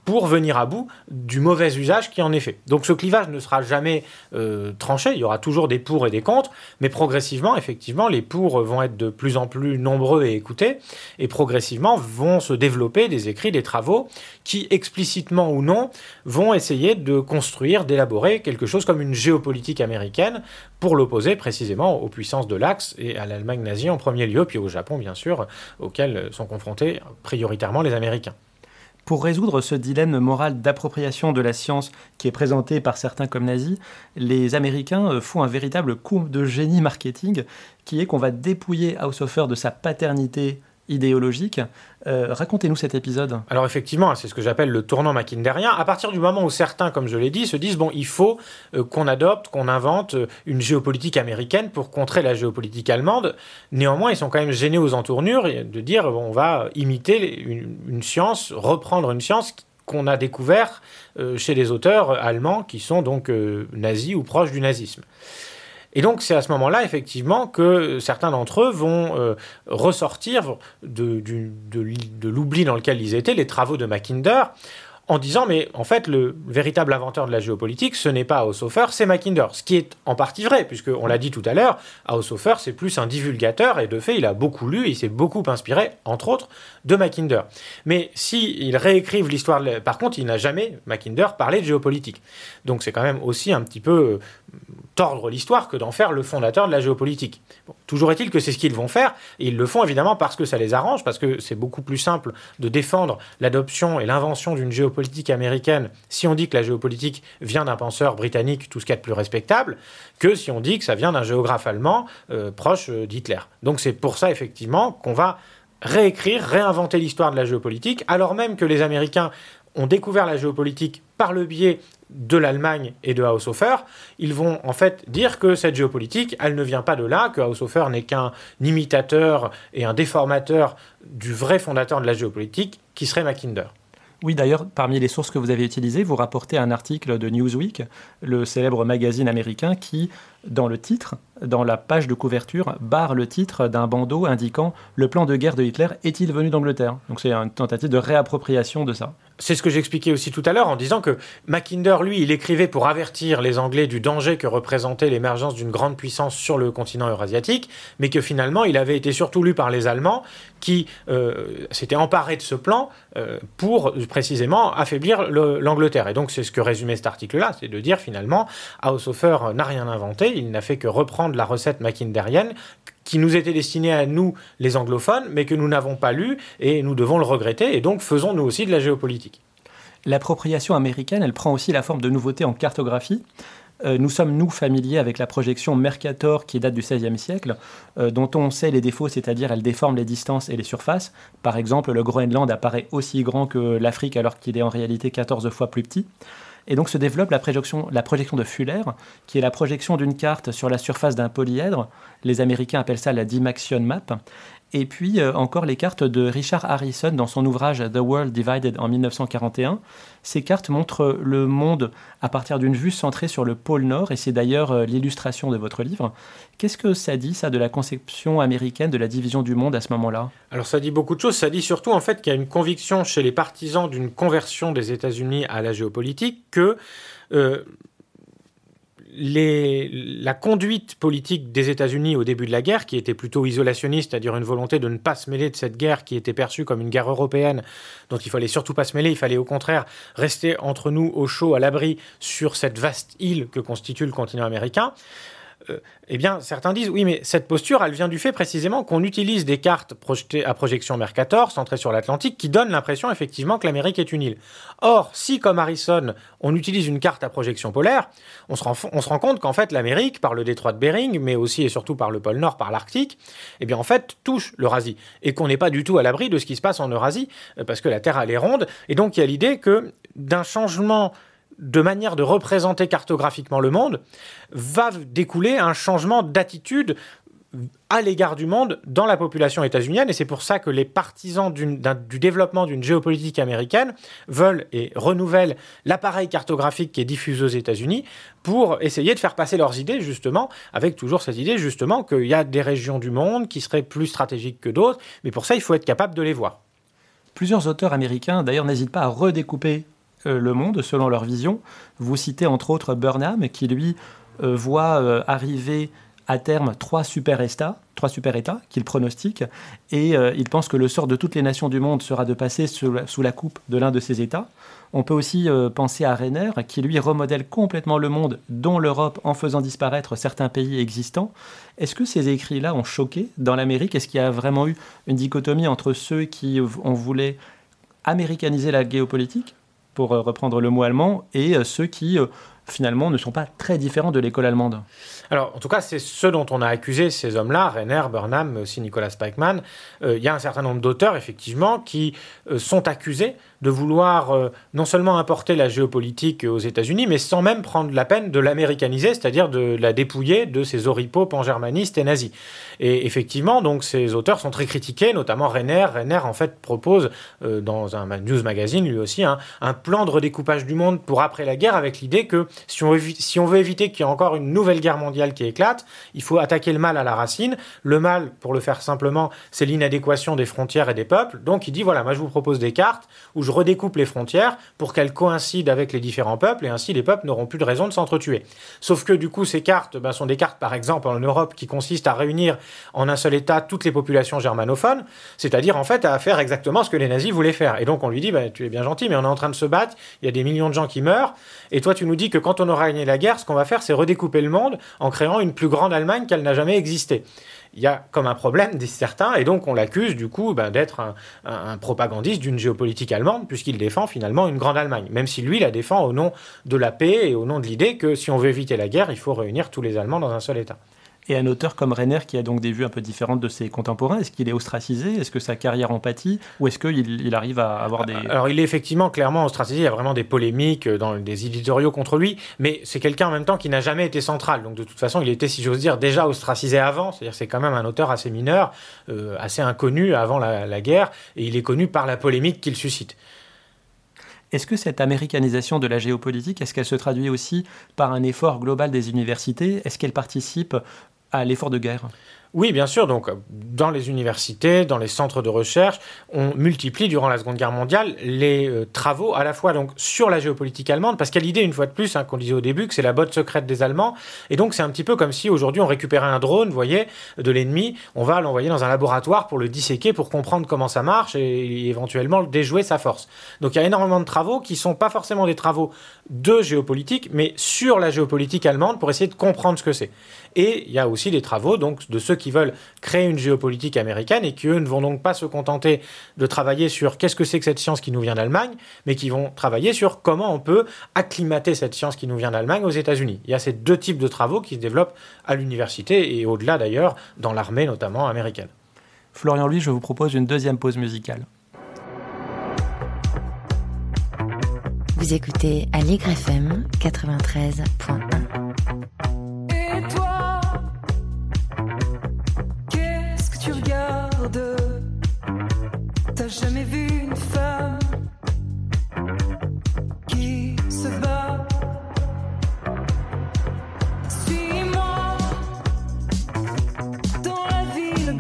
pour venir à bout du mauvais usage qui en est fait? Donc ce clivage ne sera jamais jamais euh, tranché. Il y aura toujours des pour et des contre, mais progressivement, effectivement, les pour vont être de plus en plus nombreux et écoutés, et progressivement vont se développer des écrits, des travaux qui, explicitement ou non, vont essayer de construire, d'élaborer quelque chose comme une géopolitique américaine pour l'opposer précisément aux puissances de l'Axe et à l'Allemagne nazie en premier lieu, puis au Japon, bien sûr, auxquels sont confrontés prioritairement les Américains. Pour résoudre ce dilemme moral d'appropriation de la science qui est présenté par certains comme nazis, les Américains euh, font un véritable coup de génie marketing qui est qu'on va dépouiller Haushofer de sa paternité idéologique. Euh, racontez-nous cet épisode. Alors effectivement, c'est ce que j'appelle le tournant mackinderien. À partir du moment où certains, comme je l'ai dit, se disent bon, il faut euh, qu'on adopte, qu'on invente euh, une géopolitique américaine pour contrer la géopolitique allemande. Néanmoins, ils sont quand même gênés aux entournures de dire bon, on va imiter une, science, reprendre une science qu'on a découvert chez les auteurs allemands qui sont donc nazis ou proches du nazisme. Et donc c'est à ce moment-là, effectivement, que certains d'entre eux vont euh, ressortir de, l'oubli dans lequel ils étaient, les travaux de Mackinder, en disant mais en fait le véritable inventeur de la géopolitique ce n'est pas Haushofer c'est Mackinder. Ce qui est en partie vrai puisque on l'a dit tout à l'heure Haushofer c'est plus un divulgateur et de fait il a beaucoup lu il s'est beaucoup inspiré entre autres de Mackinder mais si il réécrivent l'histoire par contre il n'a jamais Mackinder parlé de géopolitique donc c'est quand même aussi un petit peu tordre l'histoire que d'en faire le fondateur de la géopolitique. toujours est-il que c'est ce qu'ils vont faire, et ils le font évidemment parce que ça les arrange, parce que c'est beaucoup plus simple de défendre l'adoption et l'invention d'une géopolitique américaine si on dit que la géopolitique vient d'un penseur britannique, tout ce qu'il y a de plus respectable, que si on dit que ça vient d'un géographe allemand euh, proche euh, d'Hitler. Donc c'est pour ça effectivement qu'on va réécrire, réinventer l'histoire de la géopolitique, alors même que les Américains ont découvert la géopolitique par le biais de l'Allemagne et de Haushofer, ils vont en fait dire que cette géopolitique, elle ne vient pas de là, que Haushofer n'est qu'un imitateur et un déformateur du vrai fondateur de la géopolitique, qui serait Mackinder. Oui, d'ailleurs, parmi les sources que vous avez utilisées, vous rapportez un article de Newsweek, le célèbre magazine américain, qui, dans le titre, dans la page de couverture, barre le titre d'un bandeau indiquant Le plan de guerre de Hitler est-il venu d'Angleterre? Donc c'est une tentative de réappropriation de ça. C'est ce que j'expliquais aussi tout à l'heure en disant que Mackinder, lui, il écrivait pour avertir les Anglais du danger que représentait l'émergence d'une grande puissance sur le continent eurasiatique, mais que finalement, il avait été surtout lu par les Allemands qui euh, s'étaient emparés de ce plan euh, pour précisément affaiblir l'Angleterre. Et donc, c'est ce que résumait cet article-là, c'est de dire finalement, Haushofer n'a rien inventé, il n'a fait que reprendre la recette mackinderienne qui nous était destinée à nous, les anglophones, mais que nous n'avons pas lu et nous devons le regretter, et donc faisons nous aussi de la géopolitique. L'appropriation américaine, elle prend aussi la forme de nouveautés en cartographie. Euh, nous sommes, nous, familiers avec la projection Mercator qui date du XVIe siècle, euh, dont on sait les défauts, c'est-à-dire elle déforme les distances et les surfaces. Par exemple, le Groenland apparaît aussi grand que l'Afrique alors qu'il est en réalité 14 fois plus petit. Et donc se développe la projection, la de Fuller, qui est la projection d'une carte sur la surface d'un polyèdre. Les Américains appellent ça la Dimaxion Map. Et puis euh, encore les cartes de Richard Harrison dans son ouvrage The World Divided en 1941. Ces cartes montrent le monde à partir d'une vue centrée sur le pôle Nord, et c'est d'ailleurs euh, l'illustration de votre livre. Qu'est-ce que ça dit, ça, de la conception américaine de la division du monde à ce moment-là? Alors ça dit beaucoup de choses. Ça dit surtout en fait qu'il y a une conviction chez les partisans d'une conversion des États-Unis à la géopolitique que euh, la conduite politique des États-Unis au début de la guerre, qui était plutôt isolationniste, c'est-à-dire une volonté de ne pas se mêler de cette guerre qui était perçue comme une guerre européenne, dont il fallait surtout pas se mêler, il fallait au contraire rester entre nous au chaud, à l'abri, sur cette vaste île que constitue le continent américain. Euh, eh bien, certains disent oui, mais cette posture, elle vient du fait précisément qu'on utilise des cartes projetées à projection Mercator, centrées sur l'Atlantique, qui donnent l'impression effectivement que l'Amérique est une île. Or, si, comme Harrison, on utilise une carte à projection polaire, on se rend, on se rend compte qu'en fait, l'Amérique, par le détroit de Bering, mais aussi et surtout par le pôle Nord, par l'Arctique, eh bien, en fait, touche l'Eurasie. Et qu'on n'est pas du tout à l'abri de ce qui se passe en Eurasie, euh, parce que la Terre, elle est ronde. Et donc, il y a l'idée que d'un changement de manière de représenter cartographiquement le monde, va découler un changement d'attitude à l'égard du monde dans la population états-unienne. Et c'est pour ça que les partisans du développement d'une géopolitique américaine veulent et renouvellent l'appareil cartographique qui est diffusé aux États-Unis pour essayer de faire passer leurs idées, justement, avec toujours cette idée, justement, qu'il y a des régions du monde qui seraient plus stratégiques que d'autres. Mais pour ça, il faut être capable de les voir. Plusieurs auteurs américains, d'ailleurs, n'hésitent pas à redécouper le monde selon leur vision. Vous citez entre autres Burnham qui lui euh, voit euh, arriver à terme trois super-États, trois super-États qu'il pronostique, et il pense que le sort de toutes les nations du monde sera de passer sous la, coupe de l'un de ces États. On peut aussi penser à Renner, qui lui remodèle complètement le monde, dont l'Europe, en faisant disparaître certains pays existants. Est-ce que ces écrits-là ont choqué dans l'Amérique? Est-ce qu'il y a vraiment eu une dichotomie entre ceux qui ont voulu américaniser la géopolitique pour euh, reprendre le mot allemand, et euh, ceux qui euh, finalement ne sont pas très différents de l'école allemande. Alors, en tout cas, c'est ce dont on a accusé ces hommes-là, Renner, Burnham, aussi Nicolas Spikeman. Il y a un certain nombre d'auteurs, effectivement, qui sont accusés de vouloir euh, non seulement importer la géopolitique aux États-Unis, mais sans même prendre la peine de l'américaniser, c'est-à-dire de la dépouiller de ses oripeaux pan-germanistes et nazis. Et effectivement, donc ces auteurs sont très critiqués, notamment Renner. Renner, en fait, propose euh, dans un news magazine, lui aussi, hein, un plan de redécoupage du monde pour après la guerre, avec l'idée que si on, si on veut éviter qu'il y ait encore une nouvelle guerre mondiale qui éclate, il faut attaquer le mal à la racine. Le mal, pour le faire simplement, c'est l'inadéquation des frontières et des peuples. Donc il dit, voilà, moi je vous propose des cartes où je redécoupe les frontières pour qu'elles coïncident avec les différents peuples et ainsi les peuples n'auront plus de raison de s'entretuer. Sauf que du coup, ces cartes ben, sont des cartes, par exemple, en Europe qui consistent à réunir en un seul État toutes les populations germanophones, c'est-à-dire en fait à faire exactement ce que les nazis voulaient faire. Et donc on lui dit, ben, tu es bien gentil, mais on est en train de se battre, il y a des millions de gens qui meurent, et toi tu nous dis que quand on aura gagné la guerre, ce qu'on va faire, c'est redécouper le monde en créant une plus grande Allemagne qu'elle n'a jamais existé il y a comme un problème, disent certains, et donc on l'accuse du coup ben, d'être un, propagandiste d'une géopolitique allemande, puisqu'il défend finalement une grande Allemagne, même si lui la défend au nom de la paix et au nom de l'idée que si on veut éviter la guerre, il faut réunir tous les Allemands dans un seul État. Et un auteur comme Renner qui a donc des vues un peu différentes de ses contemporains, est-ce qu'il est ostracisé? Est-ce que sa carrière en pâtit? Ou est-ce qu'il il arrive à avoir des... Alors il est effectivement clairement ostracisé, il y a vraiment des polémiques euh, dans des éditoriaux contre lui, mais c'est quelqu'un en même temps qui n'a jamais été central. Donc de toute façon, il était, si j'ose dire, déjà ostracisé avant, c'est-à-dire c'est quand même un auteur assez mineur, euh, assez inconnu avant la, la guerre, et il est connu par la polémique qu'il suscite. Est-ce que cette américanisation de la géopolitique, est-ce qu'elle se traduit aussi par un effort global des universités? Est-ce qu'elle participe à l'effort de guerre oui, bien sûr. Donc, dans les universités, dans les centres de recherche, on multiplie durant la Seconde Guerre mondiale les euh, travaux à la fois donc sur la géopolitique allemande, parce a l'idée, une fois de plus, hein, qu'on disait au début, que c'est la botte secrète des Allemands. Et donc, c'est un petit peu comme si aujourd'hui on récupérait un drone, vous voyez, de l'ennemi, on va l'envoyer dans un laboratoire pour le disséquer, pour comprendre comment ça marche et éventuellement déjouer sa force. Donc, il y a énormément de travaux qui sont pas forcément des travaux de géopolitique, mais sur la géopolitique allemande pour essayer de comprendre ce que c'est. Et il y a aussi des travaux donc de ceux qui veulent créer une géopolitique américaine et qui eux ne vont donc pas se contenter de travailler sur qu'est-ce que c'est que cette science qui nous vient d'Allemagne, mais qui vont travailler sur comment on peut acclimater cette science qui nous vient d'Allemagne aux États-Unis. Il y a ces deux types de travaux qui se développent à l'université et au-delà d'ailleurs dans l'armée notamment américaine. Florian Louis, je vous propose une deuxième pause musicale. Vous écoutez Allegre FM 93.1. jamais vu une femme qui se bat. Suis-moi dans la ville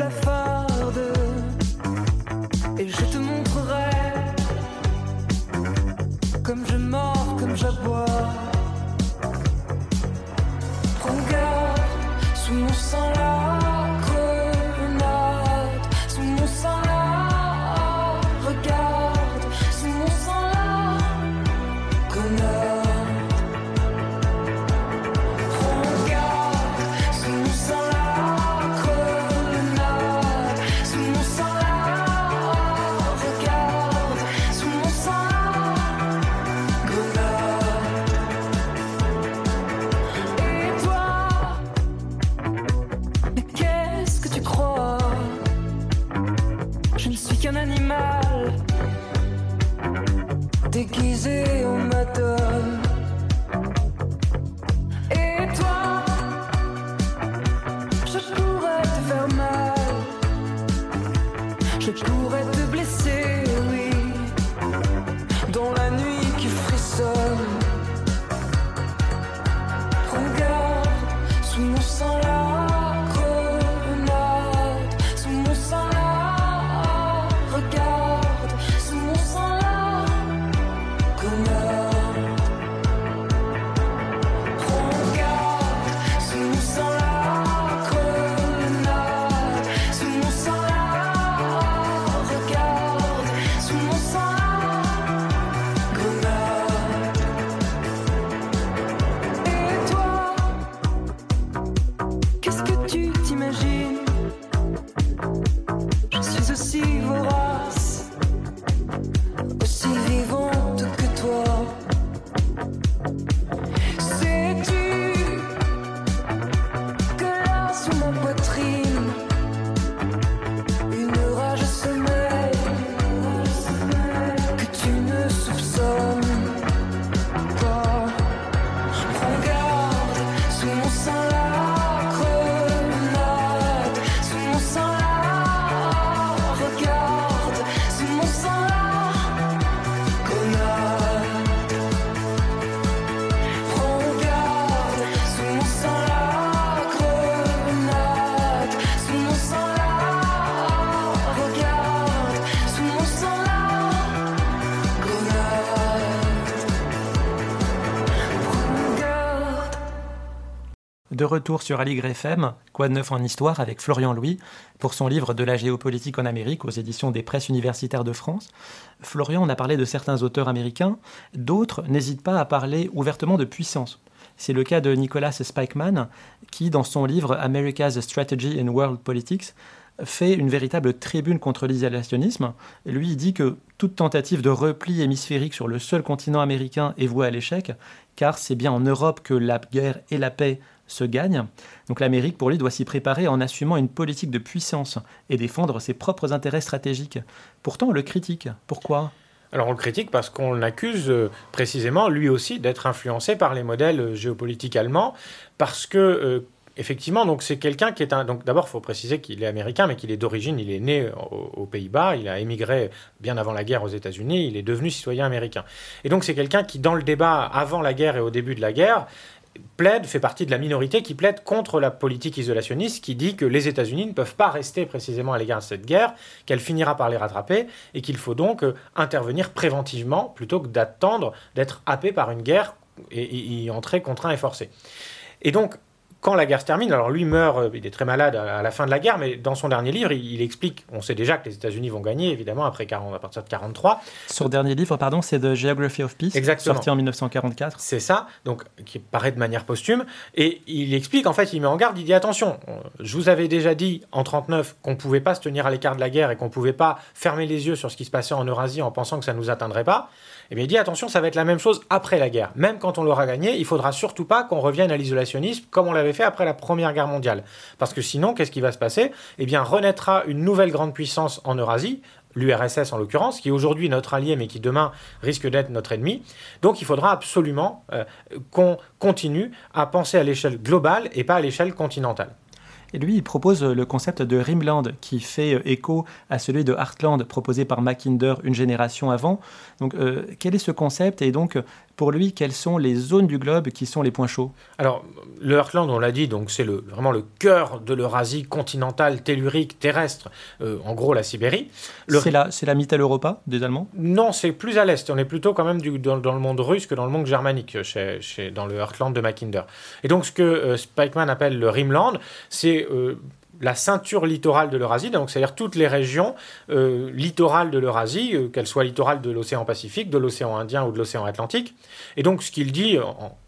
de retour sur Aligre FM, Quoi de neuf en histoire, avec Florian Louis, pour son livre De la géopolitique en Amérique aux éditions des presses universitaires de France. Florian, on a parlé de certains auteurs américains, d'autres n'hésitent pas à parler ouvertement de puissance. C'est le cas de Nicholas Spikeman, qui, dans son livre America's Strategy in World Politics, fait une véritable tribune contre l'isolationnisme. Lui, il dit que toute tentative de repli hémisphérique sur le seul continent américain est vouée à l'échec, car c'est bien en Europe que la guerre et la paix se gagne. Donc l'Amérique, pour lui, doit s'y préparer en assumant une politique de puissance et défendre ses propres intérêts stratégiques. Pourtant, on le critique. Pourquoi? Alors on le critique parce qu'on l'accuse euh, précisément, lui aussi, d'être influencé par les modèles euh, géopolitiques allemands, parce que euh, effectivement, donc c'est quelqu'un qui est un. Donc d'abord, il faut préciser qu'il est américain, mais qu'il est d'origine. Il est né aux, aux Pays-Bas. Il a émigré bien avant la guerre aux États-Unis. Il est devenu citoyen américain. Et donc c'est quelqu'un qui, dans le débat avant la guerre et au début de la guerre, plaide, fait partie de la minorité qui plaide contre la politique isolationniste qui dit que les États-Unis ne peuvent pas rester précisément à l'égard de cette guerre, qu'elle finira par les rattraper et qu'il faut donc euh, intervenir préventivement plutôt que d'attendre d'être happé par une guerre et y entrer contraint et forcé. Et donc, quand la guerre se termine, alors lui meurt, euh, il est très malade à la fin de la guerre, mais dans son dernier livre, il, il explique, on sait déjà que les États-Unis vont gagner, évidemment, après 40, à partir de 43. Son dernier livre, pardon, c'est The Geography of Peace, Exactement. sorti en 1944. C'est ça, donc qui paraît de manière posthume. Et il explique, en fait, il met en garde, il dit attention, je vous avais déjà dit en 39 qu'on ne pouvait pas se tenir à l'écart de la guerre et qu'on ne pouvait pas fermer les yeux sur ce qui se passait en Eurasie en pensant que ça ne nous atteindrait pas. Et bien il dit attention, ça va être la même chose après la guerre. Même quand on l'aura gagné, il faudra surtout pas qu'on revienne à l'isolationnisme comme on l'avait fait après la Première Guerre mondiale. Parce que sinon, qu'est-ce qui va se passer? Eh bien, renaîtra une nouvelle grande puissance en Eurasie, l'URSS en l'occurrence, qui est aujourd'hui notre allié mais qui demain risque d'être notre ennemi. Donc il faudra absolument euh, qu'on continue à penser à l'échelle globale et pas à l'échelle continentale. Et lui, il propose le concept de Rimland, qui fait euh, écho à celui de Heartland proposé par Mackinder une génération avant. Donc, euh, quel est ce concept? Et donc, pour lui, quelles sont les zones du globe qui sont les points chauds? Alors, le Heartland, on l'a dit, donc c'est le, vraiment le cœur de l'Eurasie continentale, tellurique, terrestre, euh, en gros la Sibérie. Le- C'est la, c'est la Mitteleuropa des Allemands? Non, c'est plus à l'est. On est plutôt quand même du- dans, dans le monde russe que dans le monde germanique, chez, chez- dans le Heartland de Mackinder. Et donc, ce que euh, Spikeman appelle le Rimland, c'est euh, la ceinture littorale de l'Eurasie, donc c'est-à-dire toutes les régions euh, littorales de l'Eurasie, euh, qu'elles soient littorales de l'océan Pacifique, de l'océan Indien ou de l'océan Atlantique. Et donc, ce qu'il dit,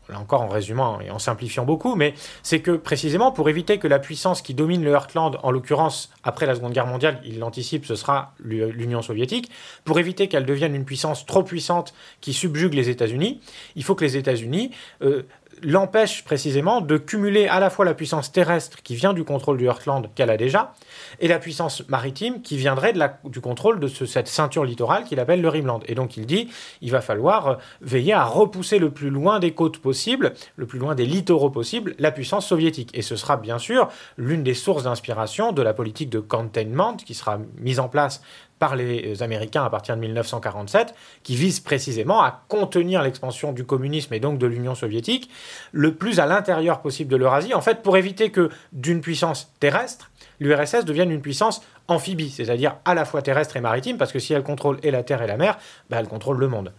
là encore en résumant et en simplifiant beaucoup, mais c'est que précisément pour éviter que la puissance qui domine le Heartland, en l'occurrence après la Seconde Guerre mondiale, il l'anticipe, ce sera l'U- l'Union soviétique, pour éviter qu'elle devienne une puissance trop puissante qui subjugue les États-Unis, il faut que les États-Unis euh, l'empêchent précisément de cumuler à la fois la puissance terrestre qui vient du contrôle du Heartland qu'elle a déjà, et la puissance maritime qui viendrait de la- du contrôle de ce- cette ceinture littorale qu'il appelle le Rimland. Et donc il dit, il va falloir euh, veiller à repousser le plus loin des côtes possibles, le plus loin des littoraux possibles, la puissance soviétique. Et ce sera bien sûr l'une des sources d'inspiration de la politique de containment qui sera mise en place par les Américains à partir de 1947, qui vise précisément à contenir l'expansion du communisme et donc de l'Union soviétique le plus à l'intérieur possible de l'Eurasie, en fait pour éviter que d'une puissance terrestre, l'URSS devienne une puissance amphibie, c'est-à-dire à la fois terrestre et maritime, parce que si elle contrôle et la terre et la mer, bah, elle contrôle le monde.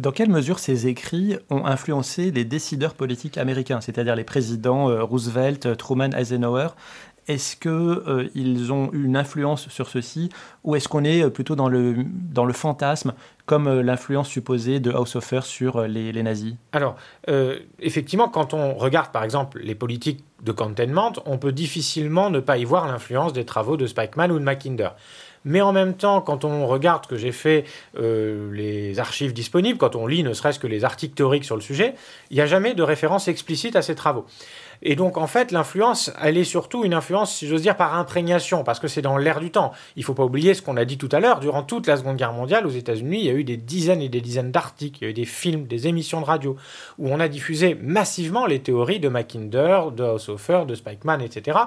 Dans quelle mesure ces écrits ont influencé les décideurs politiques américains, c'est-à-dire les présidents euh, Roosevelt, Truman, Eisenhower Est-ce qu'ils ont eu une influence sur ceci ou est-ce qu'on est euh, plutôt dans le, dans le fantasme comme euh, l'influence supposée de Haushofer sur euh, les, les nazis? Alors, euh, effectivement, quand on regarde par exemple les politiques de containment, on peut difficilement ne pas y voir l'influence des travaux de Spikeman ou de Mackinder. Mais en même temps, quand on regarde que j'ai fait euh, les archives disponibles, quand on lit ne serait-ce que les articles théoriques sur le sujet, il n'y a jamais de référence explicite à ces travaux. Et donc, en fait, l'influence, elle est surtout une influence, si j'ose dire, par imprégnation, parce que c'est dans l'air du temps. Il ne faut pas oublier ce qu'on a dit tout à l'heure. Durant toute la Seconde Guerre mondiale, aux États-Unis, il y a eu des dizaines et des dizaines d'articles, il y a eu des films, des émissions de radio, où on a diffusé massivement les théories de Mackinder, de Haushofer, de Spikeman, etc.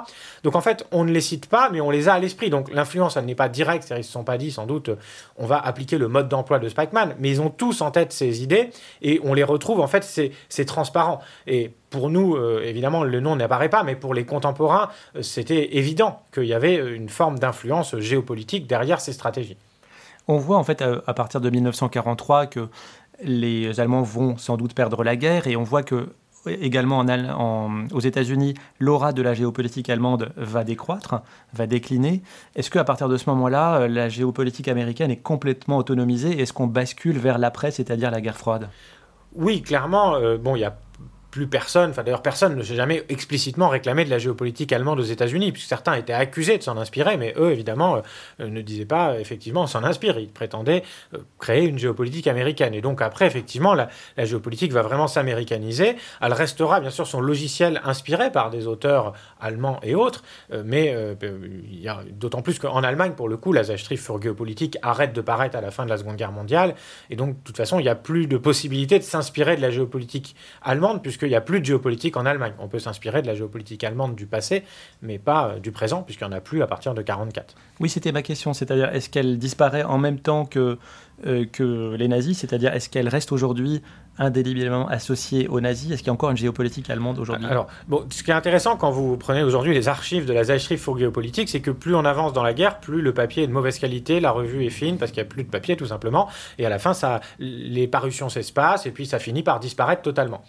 Donc, en fait, on ne les cite pas, mais on les a à l'esprit. Donc, l'influence, elle n'est pas directe, c'est-à-dire ils ne se sont pas dit, sans doute, on va appliquer le mode d'emploi de Spikeman, mais ils ont tous en tête ces idées, et on les retrouve, en fait, c'est c'est transparent. Et pour nous, euh, évidemment, le nom n'apparaît pas, mais pour les contemporains, euh, c'était évident qu'il y avait une forme d'influence géopolitique derrière ces stratégies. On voit en fait à, partir de 1943 que les Allemands vont sans doute perdre la guerre et on voit que également en, en- aux États-Unis, l'aura de la géopolitique allemande va décroître, va décliner. Est-ce qu'à partir de ce moment-là, euh, la géopolitique américaine est complètement autonomisée Est-ce qu'on bascule vers l'après, c'est-à-dire la guerre froide? Oui, clairement, euh, bon, il y a plus personne, enfin d'ailleurs personne ne s'est jamais explicitement réclamé de la géopolitique allemande aux États-Unis, puisque certains étaient accusés de s'en inspirer, mais eux évidemment euh, ne disaient pas effectivement on s'en inspire, ils prétendaient euh, créer une géopolitique américaine. Et donc après effectivement la, géopolitique va vraiment s'américaniser, elle restera bien sûr son logiciel inspiré par des auteurs allemands et autres, euh, mais euh, d'autant plus qu'en Allemagne pour le coup la Zeitschrift für arrête de paraître à la fin de la Seconde Guerre mondiale, et donc de toute façon il n'y a plus de possibilité de s'inspirer de la géopolitique allemande, puisque puisqu'il n'y a plus de géopolitique en Allemagne. On peut s'inspirer de la géopolitique allemande du passé, mais pas euh, du présent, puisqu'il n'y en a plus à partir de 1944. Oui, c'était ma question, c'est-à-dire est-ce qu'elle disparaît en même temps que, euh, que les nazis, c'est-à-dire est-ce qu'elle reste aujourd'hui indélébélement associée aux nazis? Est-ce qu'il y a encore une géopolitique allemande aujourd'hui? Alors, bon, ce qui est intéressant quand vous prenez aujourd'hui les archives de la Zeitschrift für Géopolitique, c'est que plus on avance dans la guerre, plus le papier est de mauvaise qualité, la revue est fine parce qu'il n'y a plus de papier tout simplement, et à la fin, ça, les parutions s'espacent et puis ça finit par disparaître totalement.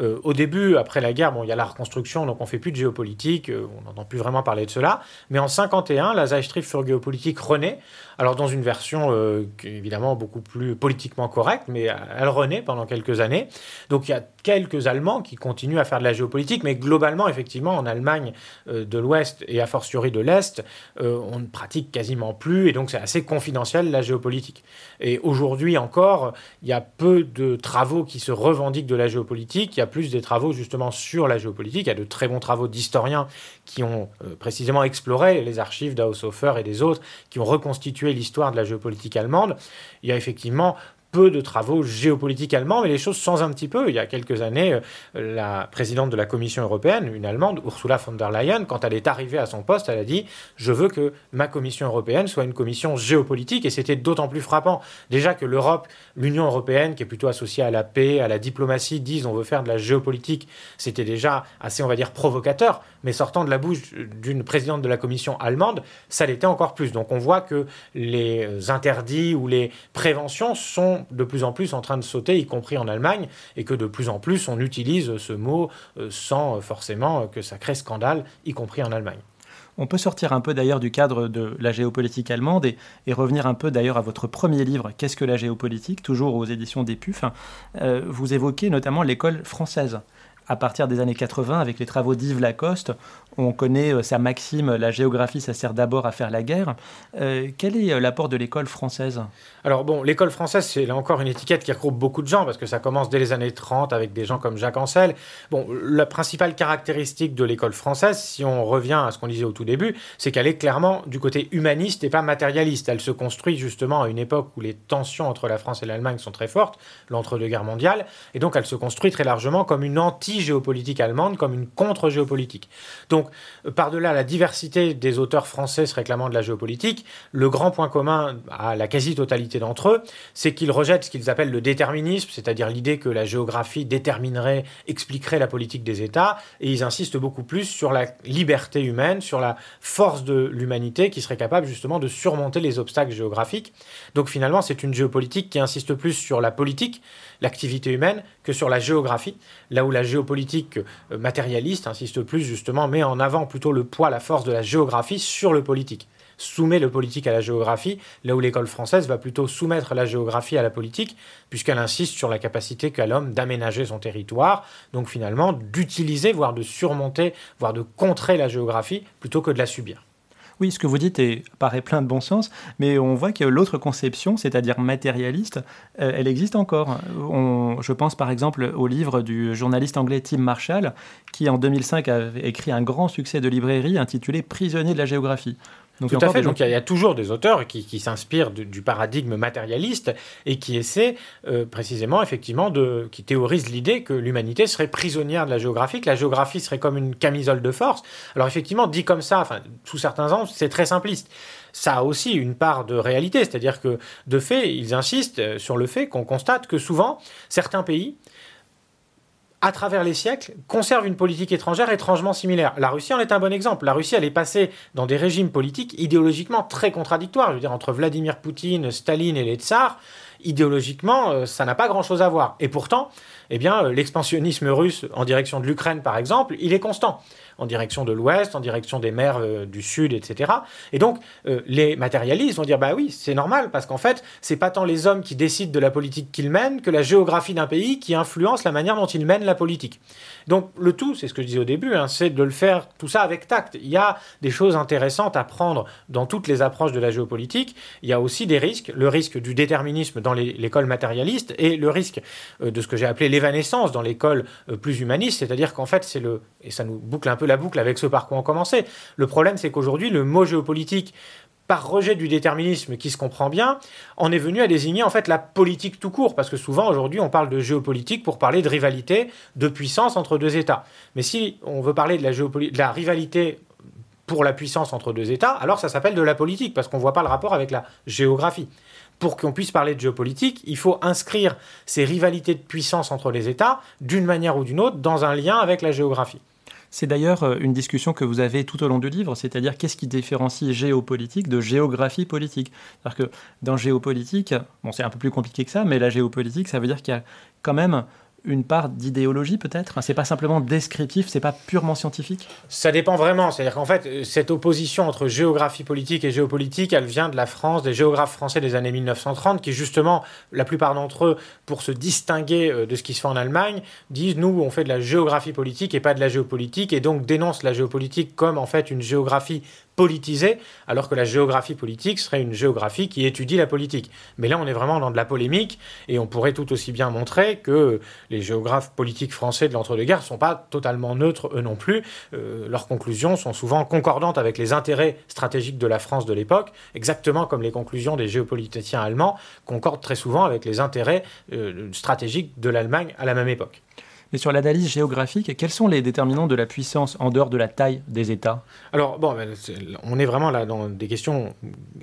Euh, au début, après la guerre, bon, il y a la reconstruction, donc on fait plus de géopolitique, euh, on n'entend plus vraiment parler de cela. Mais en 51, la Zeitschrift für Géopolitique renaît, alors dans une version euh, évidemment beaucoup plus politiquement correcte, mais elle renaît pendant quelques années. Donc il y a quelques Allemands qui continuent à faire de la géopolitique, mais globalement, effectivement, en Allemagne de l'Ouest et a fortiori de l'Est, on ne pratique quasiment plus, et donc c'est assez confidentiel la géopolitique. Et aujourd'hui encore, il y a peu de travaux qui se revendiquent de la géopolitique. Y a plus des travaux justement sur la géopolitique. Il y a de très bons travaux d'historiens qui ont euh, précisément exploré les archives d'Haushofer et des autres, qui ont reconstitué l'histoire de la géopolitique allemande. Il y a effectivement peu de travaux géopolitiques allemands, mais les choses changent un petit peu. Il y a quelques années, euh, la présidente de la Commission européenne, une Allemande, Ursula von der Leyen, quand elle est arrivée à son poste, elle a dit Je veux que ma Commission européenne soit une commission géopolitique. Et c'était d'autant plus frappant. Déjà que l'Europe, l'Union européenne, qui est plutôt associée à la paix, à la diplomatie, disent On veut faire de la géopolitique, c'était déjà assez, on va dire, provocateur. Mais sortant de la bouche d'une présidente de la Commission allemande, ça l'était encore plus. Donc on voit que les interdits ou les préventions sont de plus en plus en train de sauter, y compris en Allemagne, et que de plus en plus on utilise ce mot euh, sans forcément que ça crée scandale, y compris en Allemagne. On peut sortir un peu d'ailleurs du cadre de la géopolitique allemande et, revenir un peu d'ailleurs à votre premier livre, Qu'est-ce que la géopolitique, toujours aux éditions des PUF. Euh, vous évoquez notamment l'école française à partir des années 80, avec les travaux d'Yves Lacoste, on connaît euh, sa maxime La géographie, ça sert d'abord à faire la guerre. Euh, quel est euh, l'apport de l'école française? Alors, bon, l'école française, c'est là encore une étiquette qui regroupe beaucoup de gens, parce que ça commence dès les années 30 avec des gens comme Jacques Ancel. Bon, la principale caractéristique de l'école française, si on revient à ce qu'on disait au tout début, c'est qu'elle est clairement du côté humaniste et pas matérialiste. Elle se construit justement à une époque où les tensions entre la France et l'Allemagne sont très fortes, l'entre-deux-guerres mondiales, et donc elle se construit très largement comme une anti-géopolitique allemande, comme une contre-géopolitique. Donc, donc, euh, par-delà la diversité des auteurs français se réclamant de la géopolitique, le grand point commun à la quasi-totalité d'entre eux, c'est qu'ils rejettent ce qu'ils appellent le déterminisme, c'est-à-dire l'idée que la géographie déterminerait, expliquerait la politique des États, et ils insistent beaucoup plus sur la liberté humaine, sur la force de l'humanité qui serait capable justement de surmonter les obstacles géographiques. Donc finalement, c'est une géopolitique qui insiste plus sur la politique, l'activité humaine, que sur la géographie, là où la géopolitique euh, matérialiste insiste plus justement, met en avant plutôt le poids, la force de la géographie sur le politique soumet le politique à la géographie, là où l'école française va plutôt soumettre la géographie à la politique, puisqu'elle insiste sur la capacité qu'a l'homme d'aménager son territoire, donc finalement d'utiliser, voire de surmonter, voire de contrer la géographie, plutôt que de la subir. Oui, ce que vous dites est, paraît plein de bon sens, mais on voit que l'autre conception, c'est-à-dire matérialiste, euh, elle existe encore. je pense par exemple au livre du journaliste anglais Tim Marshall, qui en 2005 a écrit un grand succès de librairie intitulé Prisonnier de la géographie. Donc, Tout à fait. Donc il y, a toujours des auteurs qui, s'inspirent du, paradigme matérialiste et qui essaient euh, précisément, effectivement, de, qui théorisent l'idée que l'humanité serait prisonnière de la géographie, que la géographie serait comme une camisole de force. Alors effectivement, dit comme ça, enfin, sous certains angles, c'est très simpliste ça a aussi une part de réalité, c'est-à-dire que de fait, ils insistent euh, sur le fait qu'on constate que souvent, certains pays à travers les siècles, conserve une politique étrangère étrangement similaire. La Russie en est un bon exemple. La Russie, elle est passée dans des régimes politiques idéologiquement très contradictoires. Je veux dire, entre Vladimir Poutine, Staline et les tsars, idéologiquement, euh, ça n'a pas grand-chose à voir. Et pourtant, eh bien, euh, l'expansionnisme russe en direction de l'Ukraine, par exemple, il est constant en direction de l'Ouest, en direction des mers euh, du Sud, etc. Et donc, les matérialistes vont dire, bah oui, c'est normal, parce qu'en fait, c'est pas tant les hommes qui décident de la politique qu'ils mènent que la géographie d'un pays qui influence la manière dont ils mènent la politique. Donc, le tout, c'est ce que je disais au début, hein, c'est de le faire tout ça avec tact. Il y a des choses intéressantes à prendre dans toutes les approches de la géopolitique. Il y a aussi des risques, le risque du déterminisme dans l'école matérialiste et le risque euh, de ce que j'ai appelé l'évanescence dans l'école euh, plus humaniste, c'est-à-dire qu'en fait, c'est le, et ça nous boucle un peu la boucle avec ce par quoi on commençait, le problème c'est qu'aujourd'hui, le mot géopolitique par rejet du déterminisme qui se comprend bien, on est venu à désigner en fait la politique tout court, parce que souvent aujourd'hui on parle de géopolitique pour parler de rivalité, de puissance entre deux États. Mais si on veut parler de la, de la rivalité pour la puissance entre deux États, alors ça s'appelle de la politique, parce qu'on ne voit pas le rapport avec la géographie. Pour qu'on puisse parler de géopolitique, il faut inscrire ces rivalités de puissance entre les États, d'une manière ou d'une autre, dans un lien avec la géographie. C'est d'ailleurs euh, une discussion que vous avez tout au long du livre, c'est-à-dire qu'est-ce qui différencie géopolitique de géographie politique? cest que dans géopolitique, bon c'est un peu plus compliqué que ça, mais la géopolitique, ça veut dire qu'il y a quand même une part d'idéologie peut-être? C'est pas simplement descriptif, c'est pas purement scientifique? Ça dépend vraiment. C'est-à-dire qu'en fait, cette opposition entre géographie politique et géopolitique, elle vient de la France, des géographes français des années 1930, qui justement, la plupart d'entre eux, pour se distinguer euh, de ce qui se fait en Allemagne, disent nous, on fait de la géographie politique et pas de la géopolitique, et donc dénoncent la géopolitique comme en fait une géographie politisée, alors que la géographie politique serait une géographie qui étudie la politique. Mais là, on est vraiment dans de la polémique, et on pourrait tout aussi bien montrer que les géographes politiques français de l'entre-deux-guerres ne sont pas totalement neutres, eux non plus. Euh, leurs conclusions sont souvent concordantes avec les intérêts stratégiques de la France de l'époque, exactement comme les conclusions des géopoliticiens allemands concordent très souvent avec les intérêts euh, stratégiques de l'Allemagne à la même époque. Mais sur l'analyse géographique, quels sont les déterminants de la puissance en dehors de la taille des États? Alors, bon, ben, on est vraiment là dans des questions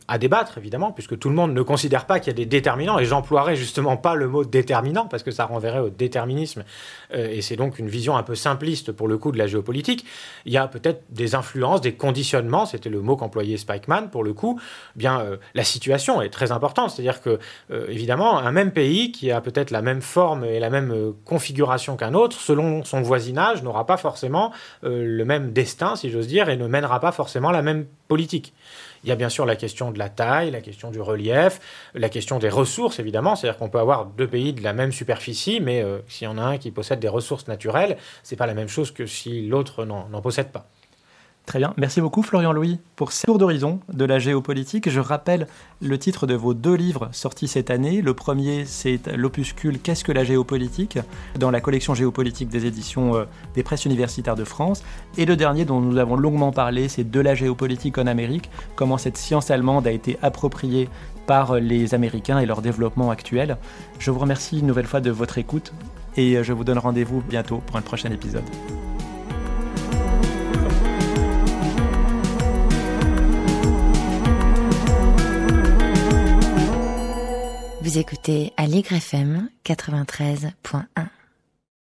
à débattre, évidemment, puisque tout le monde ne considère pas qu'il y a des déterminants, et j'emploierai justement pas le mot déterminant, parce que ça renverrait au déterminisme, euh, et c'est donc une vision un peu simpliste pour le coup de la géopolitique. Il y a peut-être des influences, des conditionnements, c'était le mot qu'employait Spikeman pour le coup. Bien, euh, la situation est très importante, c'est-à-dire que, euh, évidemment, un même pays qui a peut-être la même forme et la même configuration qu'un autre, selon son voisinage, n'aura pas forcément euh, le même destin, si j'ose dire, et ne mènera pas forcément la même politique. Il y a bien sûr la question de la taille, la question du relief, la question des ressources, évidemment. C'est-à-dire qu'on peut avoir deux pays de la même superficie, mais euh, s'il y en a un qui possède des ressources naturelles, c'est pas la même chose que si l'autre n'en possède pas. Très bien. Merci beaucoup, Florian Louis, pour ce tour d'horizon de la géopolitique. Je rappelle le titre de vos deux livres sortis cette année. Le premier, c'est l'opuscule Qu'est-ce que la géopolitique? Dans la collection géopolitique des éditions euh, des presses universitaires de France. Et le dernier, dont nous avons longuement parlé, c'est De la géopolitique en Amérique, comment cette science allemande a été appropriée par les Américains et leur développement actuel. Je vous remercie une nouvelle fois de votre écoute et je vous donne rendez-vous bientôt pour un prochain épisode. Vous écoutez à l'YFM 93.1.